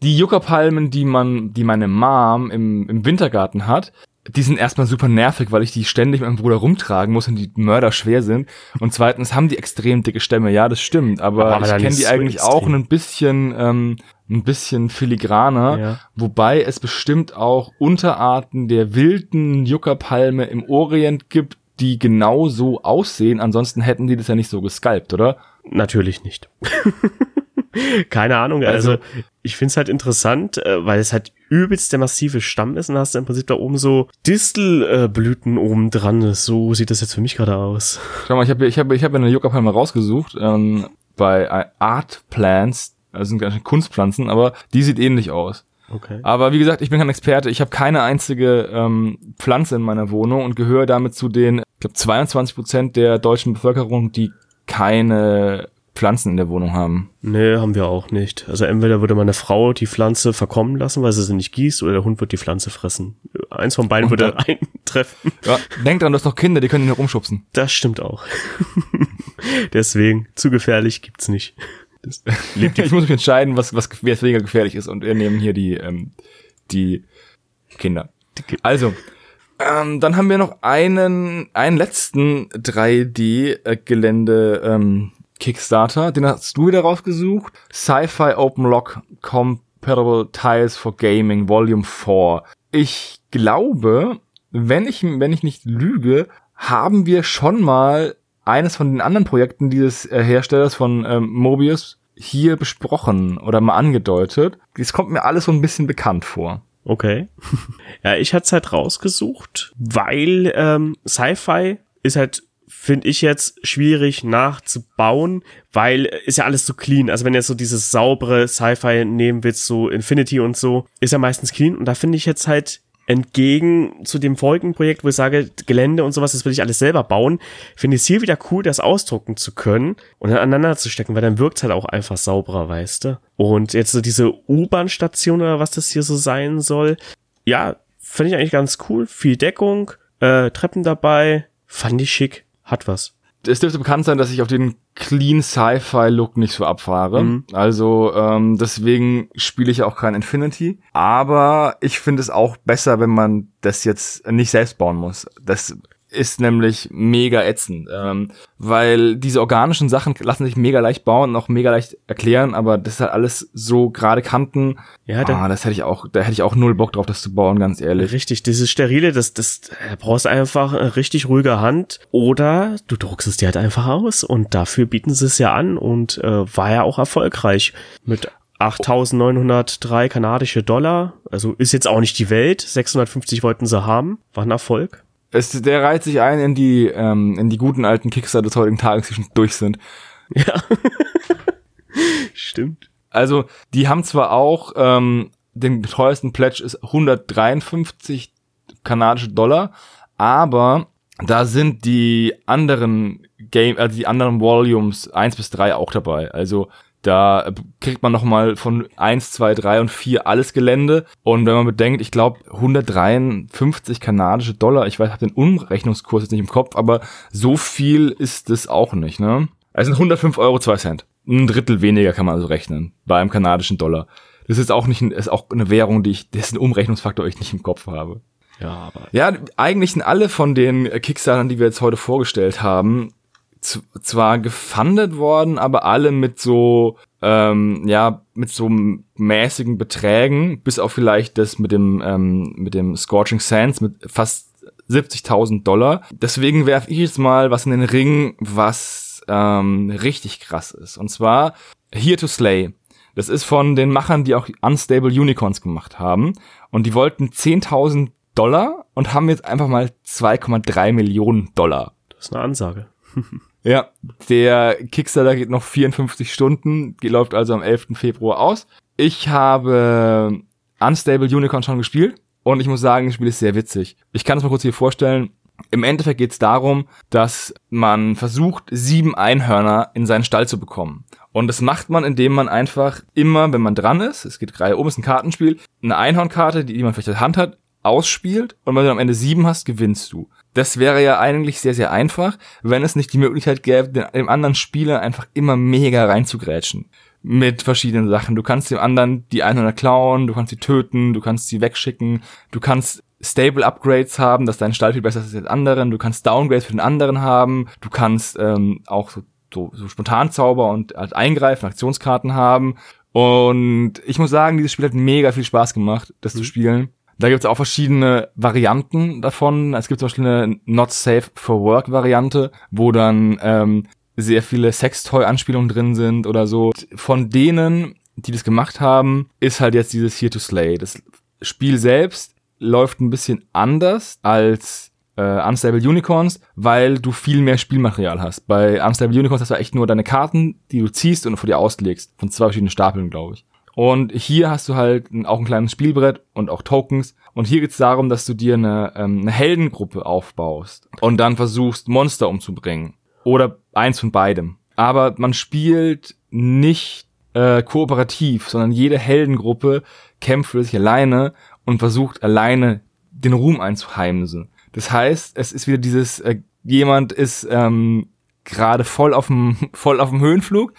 A: Die Yucca-Palmen, die man, die meine Mom im, im Wintergarten hat, die sind erstmal super nervig, weil ich die ständig mit meinem Bruder rumtragen muss und die mörderschwer sind. Und zweitens haben die extrem dicke Stämme, ja, das stimmt. Aber,
B: Aber
A: ich kenne die
B: so
A: eigentlich
B: extrem.
A: auch ein bisschen, ähm, ein bisschen filigraner.
B: Ja.
A: Wobei es bestimmt auch Unterarten der wilden Yucca-Palme im Orient gibt, die genau so aussehen. Ansonsten hätten die das ja nicht so gesculpt, oder?
B: Natürlich nicht. *laughs* *laughs* Keine Ahnung, also, ich find's halt interessant, äh, weil es halt übelst der massive Stamm ist und hast du im Prinzip da oben so Distelblüten oben dran. So sieht das jetzt für mich gerade aus. *laughs*
A: Schau mal, ich habe ich hab, ich hab eine Yucca-Palme rausgesucht ähm, bei Art Plants. Das sind ganz schön Kunstpflanzen, aber die sieht ähnlich aus.
B: Okay.
A: Aber wie gesagt, ich bin kein Experte. Ich habe keine einzige ähm, Pflanze in meiner Wohnung und gehöre damit zu den, ich glaube, 22 Prozent der deutschen Bevölkerung, die keine Pflanzen in der Wohnung haben.
B: Nee, haben wir auch nicht. Also entweder würde meine Frau die Pflanze verkommen lassen, weil sie sie nicht gießt, oder der Hund wird die Pflanze fressen. Eins von beiden würde *laughs* eintreffen.
A: Ja, denkt dran, du hast noch Kinder, die können ihn noch rumschubsen.
B: Das stimmt auch. *laughs* Deswegen, zu gefährlich gibt's nicht.
A: Ich muss mich entscheiden, was, was weniger gefährlich ist und wir nehmen hier die, ähm, die Kinder.
B: Ki-
A: Also, ähm, dann haben wir noch einen, einen letzten 3D-Gelände ähm, Kickstarter, den hast du wieder rausgesucht. Sci-Fi Open Lock Compatible Tiles for Gaming Volume 4. Ich glaube, wenn ich, wenn ich nicht lüge, haben wir schon mal eines von den anderen Projekten dieses äh, Herstellers von ähm, Mobius hier besprochen oder mal angedeutet. Es kommt mir alles so ein bisschen bekannt vor.
B: Okay. *laughs* ja, ich hatte es halt rausgesucht, weil ähm, Sci-Fi ist halt, finde ich jetzt, schwierig nachzubauen, weil ist ja alles so clean. Also wenn jetzt so dieses saubere Sci-Fi nehmen willst, so Infinity und so, ist ja meistens clean. Und da finde ich jetzt halt entgegen zu dem vorigen Projekt, wo ich sage, Gelände und sowas, das will ich alles selber bauen, finde ich es hier wieder cool, das ausdrucken zu können und dann aneinander zu stecken, weil dann wirkt halt auch einfach sauberer, weißt du? Und jetzt so diese U-Bahn-Station oder was das hier so sein soll, ja, finde ich eigentlich ganz cool. Viel Deckung, äh, Treppen dabei, fand ich schick, hat was.
A: Es dürfte bekannt sein, dass ich auf den clean Sci-Fi-Look nicht so abfahre.
B: Mhm.
A: Also ähm, deswegen spiele ich auch kein Infinity. Aber ich finde es auch besser, wenn man das jetzt nicht selbst bauen muss. Das ist nämlich mega ätzend, ähm, weil diese organischen Sachen lassen sich mega leicht bauen und auch mega leicht erklären, aber das ist halt alles so gerade Kanten.
B: Ja, da,
A: ah, das hätte ich auch, da hätte ich auch null Bock drauf, das zu bauen, ganz ehrlich.
B: Richtig, dieses Sterile, das, das da brauchst einfach eine richtig ruhige Hand oder du druckst es dir halt einfach aus und dafür bieten sie es ja an und äh, war ja auch erfolgreich mit 8.903 kanadische Dollar. Also ist jetzt auch nicht die Welt. 650 wollten sie haben. War ein Erfolg.
A: Es, der reiht sich ein in die, ähm, in die guten alten Kickstarter des heutigen Tages, die schon durch sind.
B: Ja. *laughs* Stimmt.
A: Also, die haben zwar auch, ähm, den teuersten Pledge ist 153 kanadische Dollar, aber da sind die anderen Game, also die anderen Volumes 1 bis 3 auch dabei. Also da kriegt man noch mal von 1, 2, 3 und 4 alles Gelände. Und wenn man bedenkt, ich glaube 153 kanadische Dollar, ich weiß, habe den Umrechnungskurs jetzt nicht im Kopf, aber so viel ist es auch nicht, ne? Es sind 105 Euro 2 Cent. Ein Drittel weniger kann man also rechnen bei einem kanadischen Dollar. Das ist auch nicht, ein, ist auch eine Währung, die ich, dessen Umrechnungsfaktor ich nicht im Kopf habe.
B: Ja, aber
A: Ja, eigentlich sind alle von den Kickstartern, die wir jetzt heute vorgestellt haben, zwar gefundet worden, aber alle mit so ähm, ja mit so mäßigen Beträgen, bis auf vielleicht das mit dem ähm, mit dem Scorching Sands mit fast 70.000 Dollar. Deswegen werfe ich jetzt mal was in den Ring, was ähm, richtig krass ist. Und zwar Here to Slay. Das ist von den Machern, die auch Unstable Unicorns gemacht haben. Und die wollten 10.000 Dollar und haben jetzt einfach mal 2,3 Millionen Dollar.
B: Das ist eine Ansage. *laughs*
A: ja, der Kickstarter geht noch 54 Stunden, die läuft also am 11. Februar aus. Ich habe Unstable Unicorn schon gespielt und ich muss sagen, das Spiel ist sehr witzig. Ich kann es mal kurz hier vorstellen. Im Endeffekt geht es darum, dass man versucht, sieben Einhörner in seinen Stall zu bekommen. Und das macht man, indem man einfach immer, wenn man dran ist, es geht Reihe um, ist ein Kartenspiel, eine Einhornkarte, die, die man vielleicht in der Hand hat, ausspielt und wenn du am Ende sieben hast, gewinnst du. Das wäre ja eigentlich sehr, sehr einfach, wenn es nicht die Möglichkeit gäbe, dem anderen Spieler einfach immer mega reinzugrätschen. Mit verschiedenen Sachen. Du kannst dem anderen die Einhörner klauen, du kannst sie töten, du kannst sie wegschicken, du kannst Stable Upgrades haben, dass dein Stall viel besser ist als den anderen, du kannst Downgrades für den anderen haben, du kannst ähm, auch so so, so Spontanzauber und halt Eingreifen, Aktionskarten haben. Und ich muss sagen, dieses Spiel hat mega viel Spaß gemacht, das mhm. zu spielen. Da gibt es auch verschiedene Varianten davon. Es gibt zum Beispiel eine Not Safe for Work Variante, wo dann ähm, sehr viele Sextoy-Anspielungen drin sind oder so. Von denen, die das gemacht haben, ist halt jetzt dieses Here to Slay. Das Spiel selbst läuft ein bisschen anders als äh, Unstable Unicorns, weil du viel mehr Spielmaterial hast. Bei Unstable Unicorns hast du echt nur deine Karten, die du ziehst und vor dir auslegst. Von zwei verschiedenen Stapeln, glaube ich. Und hier hast du halt auch ein kleines Spielbrett und auch Tokens. Und hier geht es darum, dass du dir eine, ähm, eine Heldengruppe aufbaust und dann versuchst, Monster umzubringen. Oder eins von beidem. Aber man spielt nicht äh, kooperativ, sondern jede Heldengruppe kämpft für sich alleine und versucht alleine den Ruhm einzuheimsen. Das heißt, es ist wieder dieses, äh, jemand ist ähm, gerade voll auf dem *laughs* voll auf Höhenflug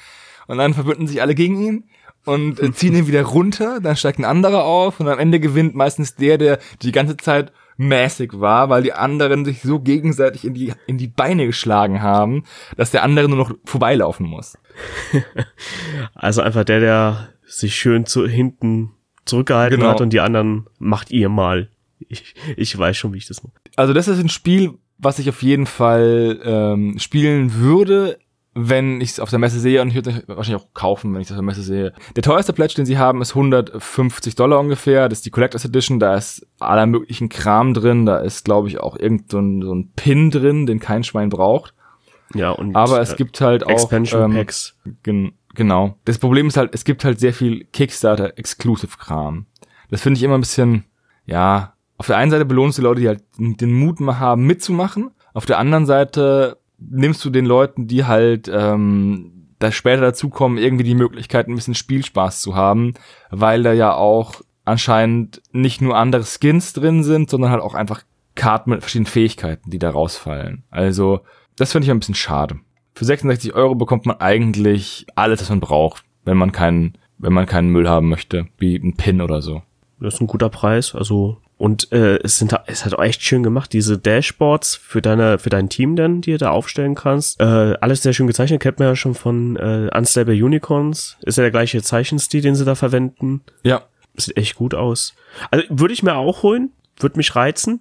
A: und dann verbünden sich alle gegen ihn und äh, ziehen ihn wieder runter, dann steigt ein anderer auf und am Ende gewinnt meistens der, der die ganze Zeit mäßig war, weil die anderen sich so gegenseitig in die, in die Beine geschlagen haben, dass der andere nur noch vorbeilaufen muss. *laughs*
B: Also einfach der, der sich schön zu hinten zurückgehalten genau. hat und die anderen macht ihr mal. Ich, ich weiß schon, wie ich das mache.
A: Also das ist ein Spiel, was ich auf jeden Fall ähm, spielen würde, wenn ich es auf der Messe sehe und ich würde es wahrscheinlich auch kaufen, wenn ich es auf der Messe sehe. Der teuerste Pledge, den sie haben, ist 150 Dollar ungefähr. Das ist die Collectors Edition. Da ist aller möglichen Kram drin. Da ist, glaube ich, auch irgend so ein, so ein Pin drin, den kein Schwein braucht. Ja, und aber es äh, gibt halt auch
B: Expansion ähm, Packs.
A: Gen genau. Das Problem ist halt, es gibt halt sehr viel Kickstarter Exclusive Kram. Das finde ich immer ein bisschen ja, auf der einen Seite belohnst du die Leute, die halt den Mut mal haben, mitzumachen. Auf der anderen Seite nimmst du den Leuten, die halt ähm, da später dazukommen, irgendwie die Möglichkeit, ein bisschen Spielspaß zu haben, weil da ja auch anscheinend nicht nur andere Skins drin sind, sondern halt auch einfach Karten mit verschiedenen Fähigkeiten, die da rausfallen. Also, das finde ich ein bisschen schade. Für 66 Euro bekommt man eigentlich alles, was man braucht, wenn man keinen, wenn man keinen Müll haben möchte, wie ein Pin oder so.
B: Das ist ein guter Preis, also und äh, es sind es hat auch echt schön gemacht, diese Dashboards für deine für dein Team dann, die du da aufstellen kannst. Äh, alles sehr schön gezeichnet, kennt man ja schon von äh, Unstable Unicorns. Ist ja der gleiche Zeichenstil, den sie da verwenden.
A: Ja.
B: Sieht echt gut aus. Also würde ich mir auch holen, würde mich reizen.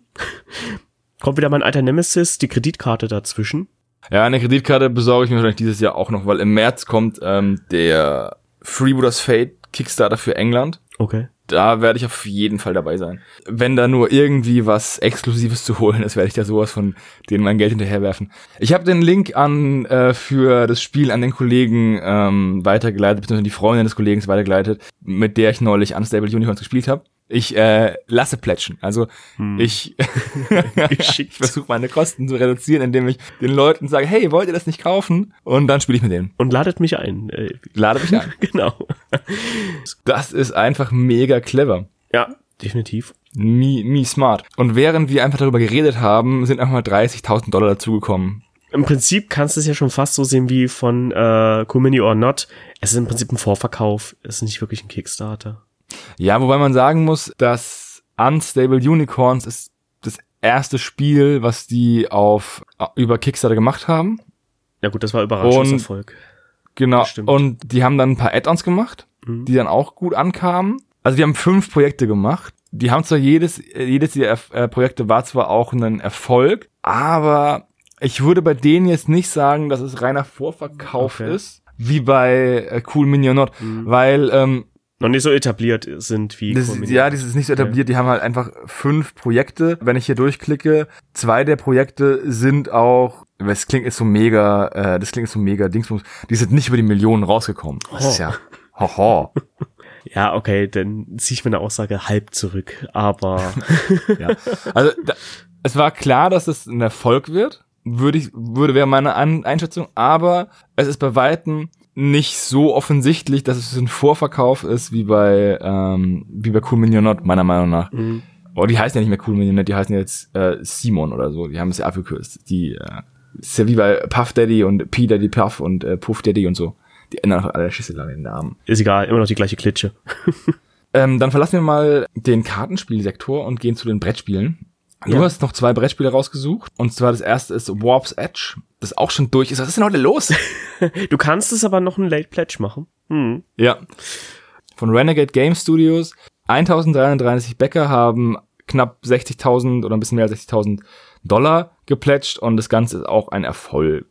B: *laughs* Kommt wieder mein alter Nemesis, die Kreditkarte dazwischen.
A: Ja, eine Kreditkarte besorge ich mir wahrscheinlich dieses Jahr auch noch, weil im März kommt ähm, der Freebooters Fate Kickstarter für England.
B: Okay
A: da werde ich auf jeden Fall dabei sein. Wenn da nur irgendwie was Exklusives zu holen ist, werde ich da sowas von denen mein Geld hinterherwerfen. Ich habe den Link an äh, für das Spiel an den Kollegen ähm, weitergeleitet, beziehungsweise die Freundin des Kollegen weitergeleitet, mit der ich neulich Unstable Unicorns gespielt habe. Ich äh, lasse plätschen. Also hm. ich, *laughs* *laughs* ich versuche meine Kosten zu reduzieren, indem ich den Leuten sage, hey, wollt ihr das nicht kaufen? Und dann spiele ich mit denen.
B: Und ladet mich ein. Äh,
A: Lade mich ein. *laughs*
B: genau.
A: Das ist einfach mega clever.
B: Ja, definitiv.
A: Mi, mi smart. Und während wir einfach darüber geredet haben, sind einfach mal 30.000 Dollar dazugekommen.
B: Im Prinzip kannst du es ja schon fast so sehen wie von äh, Cool Mini or Not. Es ist im Prinzip ein Vorverkauf. Es ist nicht wirklich ein Kickstarter.
A: Ja, wobei man sagen muss, dass Unstable Unicorns ist das erste Spiel, was die auf über Kickstarter gemacht haben.
B: Ja gut, das war Überraschungserfolg.
A: Genau.
B: Stimmt.
A: Und die haben dann ein paar Add-ons gemacht,
B: Mhm.
A: die dann auch gut ankamen. Also die haben fünf Projekte gemacht. Die haben zwar jedes, äh, jedes dieser äh, Projekte war zwar auch ein Erfolg, aber ich würde bei denen jetzt nicht sagen, dass es reiner Vorverkauf
B: Okay.
A: ist, wie bei äh, Cool Mini or Not,
B: Mhm.
A: weil ähm,
B: Noch nicht so etabliert sind wie
A: das, ja, das ist nicht so etabliert. Die haben halt einfach fünf Projekte. Wenn ich hier durchklicke, zwei der Projekte sind auch, das klingt jetzt so mega, äh, das klingt jetzt so mega Dingsbums, die sind nicht über die Millionen rausgekommen. Das ist ja, hoho. *laughs*
B: Ja, okay, dann ziehe ich meine Aussage halb zurück. Aber *laughs*
A: ja. Also, da, es war klar, dass es ein Erfolg wird. Würde ich, würde wäre meine An Einschätzung. Aber es ist bei Weitem nicht so offensichtlich, dass es ein Vorverkauf ist, wie bei, ähm, wie bei Cool Mini or Not, meiner Meinung nach.
B: Mhm.
A: Oh, die heißen ja nicht mehr Cool Minion, die heißen jetzt äh, Simon oder so. Die haben es ja abgekürzt. Die äh, ist ja wie bei Puff Daddy und P Daddy Puff und äh, Puff Daddy und so. Die ändern einfach alle Schüssel den Namen.
B: ist egal, immer noch die gleiche Klitsche. *laughs*
A: Ähm, dann verlassen wir mal den Kartenspielsektor und gehen zu den Brettspielen. Du
B: Ja.
A: hast noch zwei Brettspiele rausgesucht. Und zwar das erste ist Warp's Edge, das auch schon durch ist. Was ist denn heute los? *laughs*
B: Du kannst es aber noch ein Late Pledge machen. Hm.
A: ja. Von Renegade Game Studios. 1333 Bäcker haben knapp 60.000 oder ein bisschen mehr als 60.000 Dollar geplätscht und das Ganze ist auch ein Erfolg.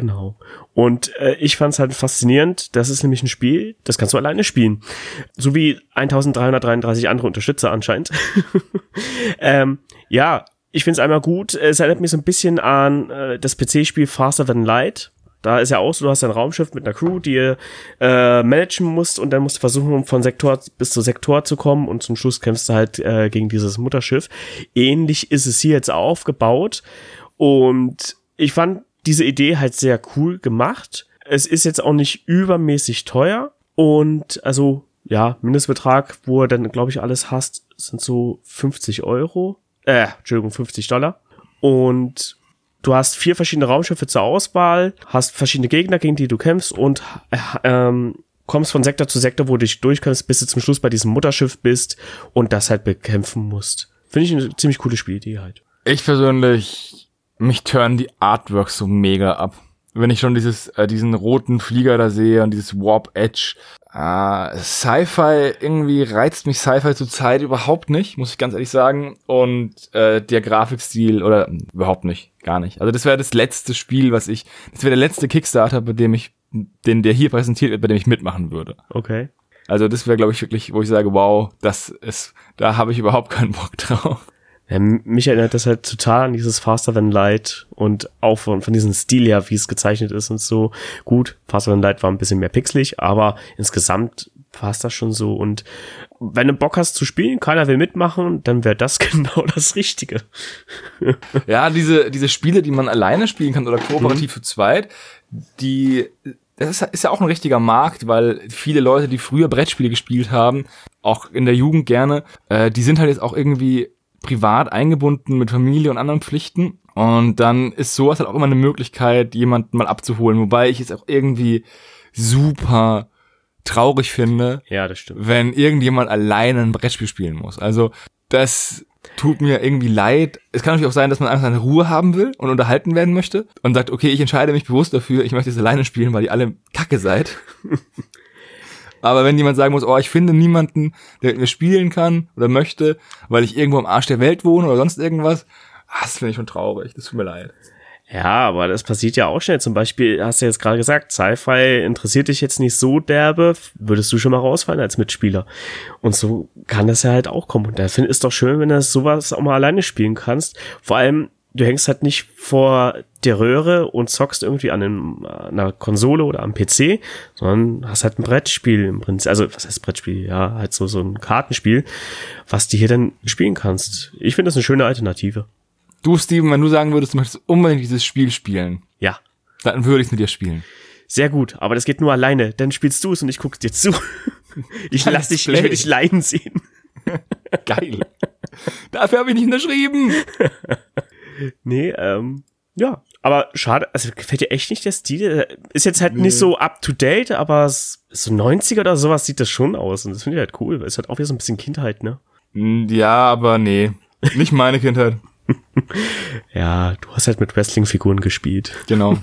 B: Genau. Und äh, ich fand es halt faszinierend. Das ist nämlich ein Spiel, das kannst du alleine spielen. So wie 1333 andere Unterstützer anscheinend. *laughs* ähm, ja, ich finde es einmal gut. Es erinnert mich so ein bisschen an äh, das PC-Spiel Faster Than Light. Da ist ja auch so, du hast ein Raumschiff mit einer Crew, die ihr äh, managen musst und dann musst du versuchen, von Sektor bis zu Sektor zu kommen und zum Schluss kämpfst du halt äh, gegen dieses Mutterschiff. Ähnlich ist es hier jetzt aufgebaut und ich fand diese Idee halt sehr cool gemacht. Es ist jetzt auch nicht übermäßig teuer und also ja, Mindestbetrag, wo er dann glaube ich alles hast, sind so 50 Euro. Äh, Entschuldigung, 50 Dollar. Und du hast vier verschiedene Raumschiffe zur Auswahl, hast verschiedene Gegner, gegen die du kämpfst und äh, ähm, kommst von Sektor zu Sektor, wo du dich durchkommst, bis du zum Schluss bei diesem Mutterschiff bist und das halt bekämpfen musst. Finde ich eine ziemlich coole Spielidee halt.
A: Ich persönlich, mich turnen die Artworks so mega ab. Wenn ich schon dieses, äh, diesen roten Flieger da sehe und dieses Warp Edge, äh, Sci-Fi, irgendwie reizt mich Sci-Fi zurzeit überhaupt nicht, muss ich ganz ehrlich sagen. Und äh, der Grafikstil, oder äh, überhaupt nicht, gar nicht. Also das wäre das letzte Spiel, was ich, das wäre der letzte Kickstarter, bei dem ich, den der hier präsentiert wird, bei dem ich mitmachen würde.
B: Okay.
A: Also das wäre, glaube ich, wirklich, wo ich sage, wow, das ist, da habe ich überhaupt keinen Bock drauf.
B: Ja, mich erinnert das halt total an dieses Faster Than Light und auch von, von diesem Stil her, wie es gezeichnet ist und so. Gut, Faster Than Light war ein bisschen mehr pixelig, aber insgesamt passt das schon so. Und wenn du Bock hast zu spielen, keiner will mitmachen, dann wäre das *laughs* genau das Richtige.
A: Ja, diese, diese Spiele, die man alleine spielen kann oder kooperativ zu zweit, die, das ist, ist ja auch ein richtiger Markt, weil viele Leute, die früher Brettspiele gespielt haben, auch in der Jugend gerne, äh, die sind halt jetzt auch irgendwie privat eingebunden mit Familie und anderen Pflichten. Und dann ist sowas halt auch immer eine Möglichkeit, jemanden mal abzuholen. Wobei ich es auch irgendwie super traurig finde,
B: Ja, das stimmt.
A: wenn irgendjemand alleine ein Brettspiel spielen muss. Also das tut mir irgendwie leid. Es kann natürlich auch sein, dass man einfach seine Ruhe haben will und unterhalten werden möchte und sagt, okay, ich entscheide mich bewusst dafür, ich möchte es alleine spielen, weil ihr alle kacke seid. *laughs* Aber wenn jemand sagen muss, oh, ich finde niemanden, der mit mir spielen kann oder möchte, weil ich irgendwo am Arsch der Welt wohne oder sonst irgendwas, ah, das finde ich schon traurig. Das tut mir leid.
B: Ja, aber das passiert ja auch schnell. Zum Beispiel hast du jetzt gerade gesagt, Sci-Fi interessiert dich jetzt nicht so derbe, würdest du schon mal rausfallen als Mitspieler. Und so kann das ja halt auch kommen. Und da finde ich es doch schön, wenn du sowas auch mal alleine spielen kannst. Vor allem, du hängst halt nicht vor der Röhre und zockst irgendwie an einem, einer Konsole oder am PC, sondern hast halt ein Brettspiel im Prinzip. Also, was heißt Brettspiel? Ja, halt so, so ein Kartenspiel, was du hier dann spielen kannst. Ich finde das eine schöne Alternative.
A: Du, Steven, wenn du sagen würdest, du möchtest unbedingt dieses Spiel spielen,
B: Ja.
A: dann würde ich es mit dir spielen.
B: Sehr gut, aber das geht nur alleine. Dann spielst du es und ich gucke dir zu. *laughs* Ich lass dich, ich will dich leiden sehen. *laughs*
A: Geil. Dafür habe ich nicht unterschrieben. *laughs*
B: Nee, ähm, ja. Aber schade, also gefällt dir echt nicht der Stil? Ist jetzt halt nicht so up to date, aber so 90er oder sowas sieht das schon aus. Und das finde ich halt cool, weil es hat auch wieder so ein bisschen Kindheit, ne?
A: Hm, Ja, aber nee. Nicht meine Kindheit. *laughs*
B: Ja, du hast halt mit Wrestling-Figuren gespielt.
A: Genau.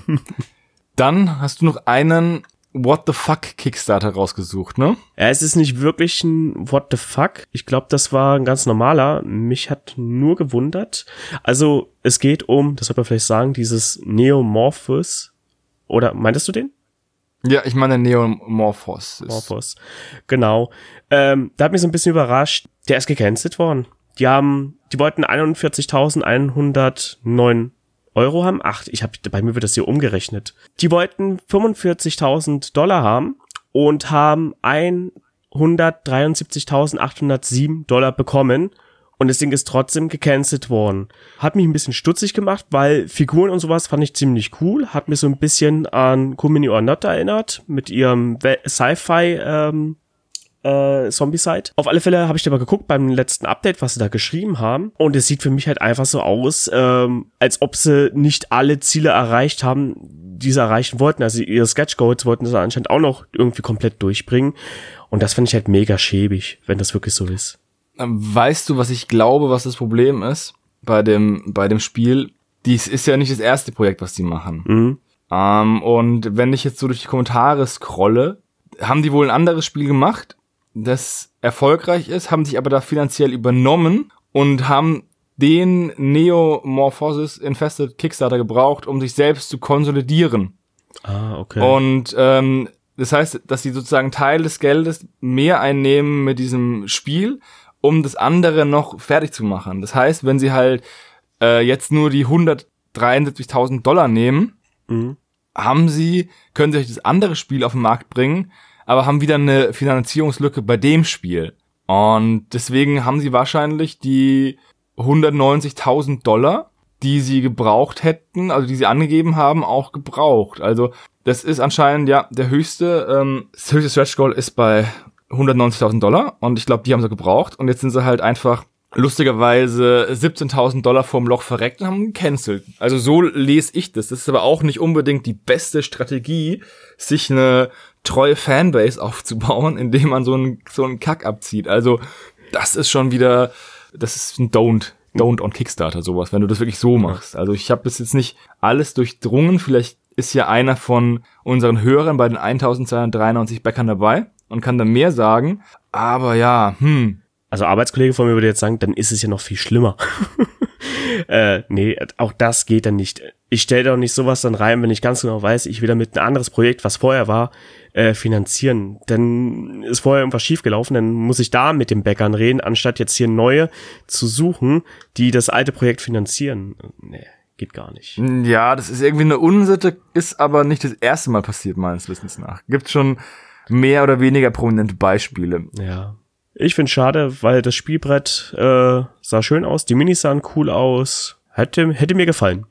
A: *laughs* Dann hast du noch einen What the fuck Kickstarter rausgesucht, ne?
B: Ja, es ist nicht wirklich ein What the fuck. Ich glaube, das war ein ganz normaler. Mich hat nur gewundert. Also, es geht um, das sollte man vielleicht sagen, dieses Neomorphos. Oder meintest du den?
A: Ja, ich meine Neomorphos.
B: Morphos. Genau. Ähm, da hat mich so ein bisschen überrascht. Der ist gecancelt worden. Die haben, die wollten 41.109 Euro haben. Ach, ich habe bei mir wird das hier umgerechnet. Die wollten 45.000 Dollar haben und haben 173.807 Dollar bekommen. Und das Ding ist trotzdem gecancelt worden. Hat mich ein bisschen stutzig gemacht, weil Figuren und sowas fand ich ziemlich cool. Hat mir so ein bisschen an Kumini or Not erinnert, mit ihrem Sci-Fi ähm, äh, Zombie-Side. Auf alle Fälle habe ich da mal geguckt beim letzten Update, was sie da geschrieben haben. Und es sieht für mich halt einfach so aus, ähm, als ob sie nicht alle Ziele erreicht haben, die sie erreichen wollten. Also ihre Sketch Goals wollten sie anscheinend auch noch irgendwie komplett durchbringen. Und das finde ich halt mega schäbig, wenn das wirklich so ist.
A: Ähm, weißt du, was ich glaube, was das Problem ist bei dem, bei dem Spiel? Dies ist ja nicht das erste Projekt, was die machen.
B: Mhm.
A: Ähm, und wenn ich jetzt so durch die Kommentare scrolle, haben die wohl ein anderes Spiel gemacht das erfolgreich ist, haben sich aber da finanziell übernommen und haben den Neomorphosis Infested Kickstarter gebraucht, um sich selbst zu konsolidieren.
B: Ah, okay.
A: Und ähm, das heißt, dass sie sozusagen Teil des Geldes mehr einnehmen mit diesem Spiel, um das andere noch fertig zu machen. Das heißt, wenn sie halt äh, jetzt nur die 173.000 Dollar nehmen,
B: mhm.
A: haben sie, können sie euch das andere Spiel auf den Markt bringen, aber haben wieder eine Finanzierungslücke bei dem Spiel. Und deswegen haben sie wahrscheinlich die 190.000 Dollar, die sie gebraucht hätten, also die sie angegeben haben, auch gebraucht. Also das ist anscheinend ja der höchste, ähm, das höchste Stretch Goal ist bei 190.000 Dollar und ich glaube, die haben sie gebraucht und jetzt sind sie halt einfach lustigerweise 17.000 Dollar vorm Loch verreckt und haben gecancelt. Also so lese ich das. Das ist aber auch nicht unbedingt die beste Strategie, sich eine treue Fanbase aufzubauen, *laughs* indem man so einen, so einen Kack abzieht. Also, das ist schon wieder, das ist ein Don't. Don't on Kickstarter, sowas, wenn du das wirklich so machst. Also ich habe das jetzt nicht alles durchdrungen. Vielleicht ist ja einer von unseren Hörern bei den 1293 Bäckern dabei und kann dann mehr sagen. Aber ja, hm.
B: Also Arbeitskollege von mir würde jetzt sagen, dann ist es ja noch viel schlimmer. *laughs* *laughs* äh, nee, auch das geht dann nicht. Ich stelle doch nicht sowas dann rein, wenn ich ganz genau weiß, ich will damit ein anderes Projekt, was vorher war, äh, finanzieren. Dann ist vorher irgendwas schiefgelaufen, dann muss ich da mit den Bäckern reden, anstatt jetzt hier neue zu suchen, die das alte Projekt finanzieren. Nee, geht gar nicht.
A: Ja, das ist irgendwie eine Unsitte, ist aber nicht das erste Mal passiert, meines Wissens nach. Gibt schon mehr oder weniger prominente Beispiele.
B: Ja. Ich finde schade, weil das Spielbrett äh, sah schön aus, die Minis sahen cool aus. Hätte, hätte mir gefallen.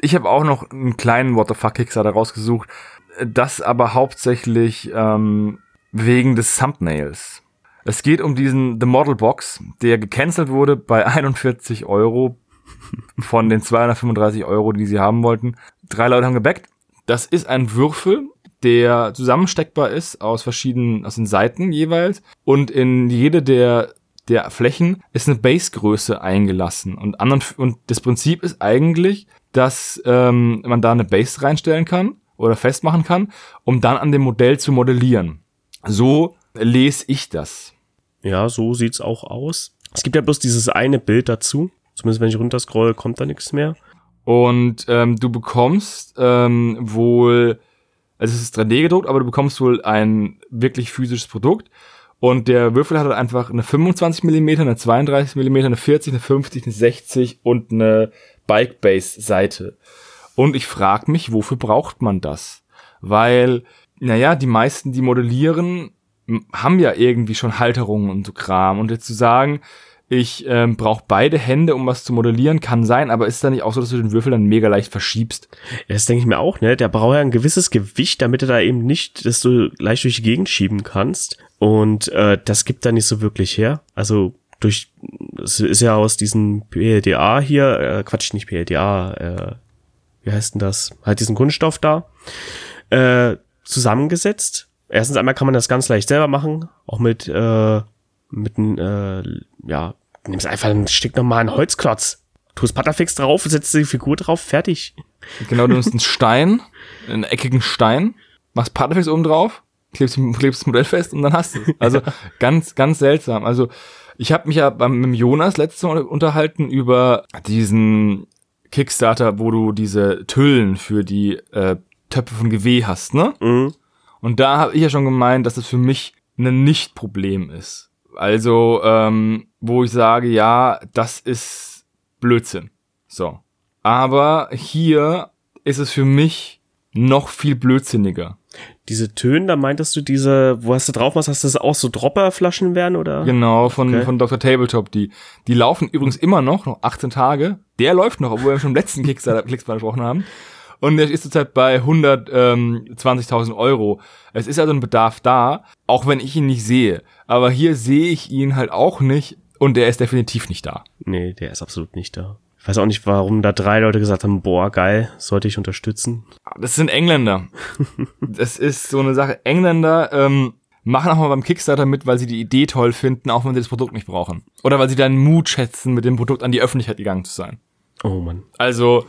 A: ich habe auch noch einen kleinen fuck Kickstarter rausgesucht. Das aber hauptsächlich ähm, wegen des Thumbnails. Es geht um diesen The Model Box, der gecancelt wurde bei 41 Euro von den 235 Euro, die sie haben wollten. Drei Leute haben gebackt. Das ist ein Würfel, der zusammensteckbar ist aus verschiedenen, aus den Seiten jeweils. Und in jede der, der Flächen ist eine Basegröße eingelassen. Und, anderen, und das Prinzip ist eigentlich, dass ähm, man da eine Base reinstellen kann oder festmachen kann, um dann an dem Modell zu modellieren. So lese ich das.
B: Ja, so sieht's auch aus. Es gibt ja bloß dieses eine Bild dazu. Zumindest wenn ich runterscroll, kommt da nichts mehr.
A: Und ähm, du bekommst ähm, wohl also es ist 3D gedruckt, aber du bekommst wohl ein wirklich physisches Produkt. Und der Würfel hat halt einfach eine 25 mm, eine 32 mm, eine 40, eine 50, eine 60 und eine Bike Base Seite. Und ich frage mich, wofür braucht man das? Weil, naja, die meisten, die modellieren, haben ja irgendwie schon Halterungen und so Kram. Und jetzt zu sagen, ich ähm, brauche beide Hände, um was zu modellieren, kann sein, aber ist da nicht auch so, dass du den Würfel dann mega leicht verschiebst?
B: Ja, das denke ich mir auch, ne? Der braucht ja ein gewisses Gewicht, damit er da eben nicht, dass du leicht durch die Gegend schieben kannst. Und äh, das gibt da nicht so wirklich her. Also durch, es ist ja aus diesem PLDA hier, äh, Quatsch, nicht PLDA, äh, wie heißt denn das? Halt diesen Kunststoff da, äh, zusammengesetzt. Erstens einmal kann man das ganz leicht selber machen, auch mit, äh, mit einem, äh, ja, nimmst einfach ein Stück normalen Holzklotz, tust Butterfix drauf, setzt die Figur drauf, fertig.
A: Genau, du nimmst einen *laughs* Stein, einen eckigen Stein, machst Partnerfix oben drauf, klebst, klebst das Modell fest und dann hast du es. Also ganz, ganz seltsam. Also ich habe mich ja beim, mit Jonas letztes Mal unterhalten über diesen Kickstarter, wo du diese Tüllen für die äh, Töpfe von GW hast, ne?
B: Mhm.
A: Und da habe ich ja schon gemeint, dass es für mich ein Nicht-Problem ist. Also, ähm, wo ich sage, ja, das ist Blödsinn. So. Aber hier ist es für mich noch viel blödsinniger.
B: Diese Töne, da meintest du diese, wo hast du drauf machst, dass das auch so Dropperflaschen werden oder?
A: Genau, von,
B: Okay.
A: von Dr. Tabletop. Die, die laufen übrigens immer noch, noch 18 Tage. Der läuft noch, obwohl wir schon im letzten Kickstarter Kickstarter gesprochen haben. Und der ist zurzeit bei 120.000 Euro. Es ist also ein Bedarf da, auch wenn ich ihn nicht sehe. Aber hier sehe ich ihn halt auch nicht und der ist definitiv nicht da.
B: Nee, der ist absolut nicht da. Ich weiß auch nicht, warum da drei Leute gesagt haben, boah, geil, sollte ich unterstützen.
A: Das sind Engländer. *laughs* das ist so eine Sache. Engländer ähm, machen auch mal beim Kickstarter mit, weil sie die Idee toll finden, auch wenn sie das Produkt nicht brauchen. Oder weil sie deinen Mut schätzen, mit dem Produkt an die Öffentlichkeit gegangen zu sein.
B: Oh Mann.
A: Also,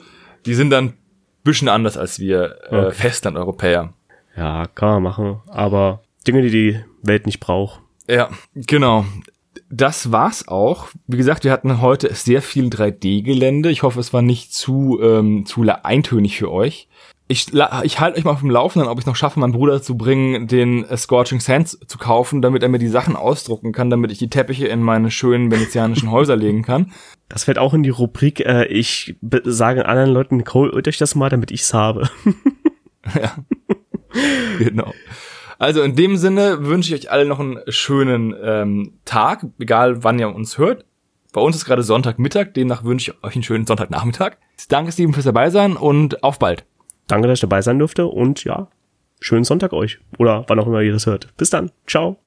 A: die sind dann bisschen anders als wir äh,
B: Okay.
A: Festland-Europäer.
B: Ja, kann man machen, aber Dinge, die die Welt nicht braucht.
A: Ja, genau. Das war's auch. Wie gesagt, wir hatten heute sehr viel 3D-Gelände. Ich hoffe, es war nicht zu, ähm, zu eintönig für euch. Ich, ich halte euch mal auf dem Laufenden, ob ich noch schaffe, meinen Bruder zu bringen, den äh, Scorching Sands zu kaufen, damit er mir die Sachen ausdrucken kann, damit ich die Teppiche in meine schönen venezianischen Häuser legen kann.
B: Das fällt auch in die Rubrik, äh, ich sage anderen Leuten, holt euch das mal, damit ich's habe. *laughs*
A: Genau. Also in dem Sinne wünsche ich euch alle noch einen schönen ähm, Tag, egal wann ihr uns hört. Bei uns ist gerade Sonntagmittag, demnach wünsche ich euch einen schönen Sonntagnachmittag. Danke Steven fürs dabei sein und auf bald.
B: Danke, dass ich dabei sein durfte und ja, schönen Sonntag euch. Oder wann auch immer ihr das hört. Bis dann. Ciao.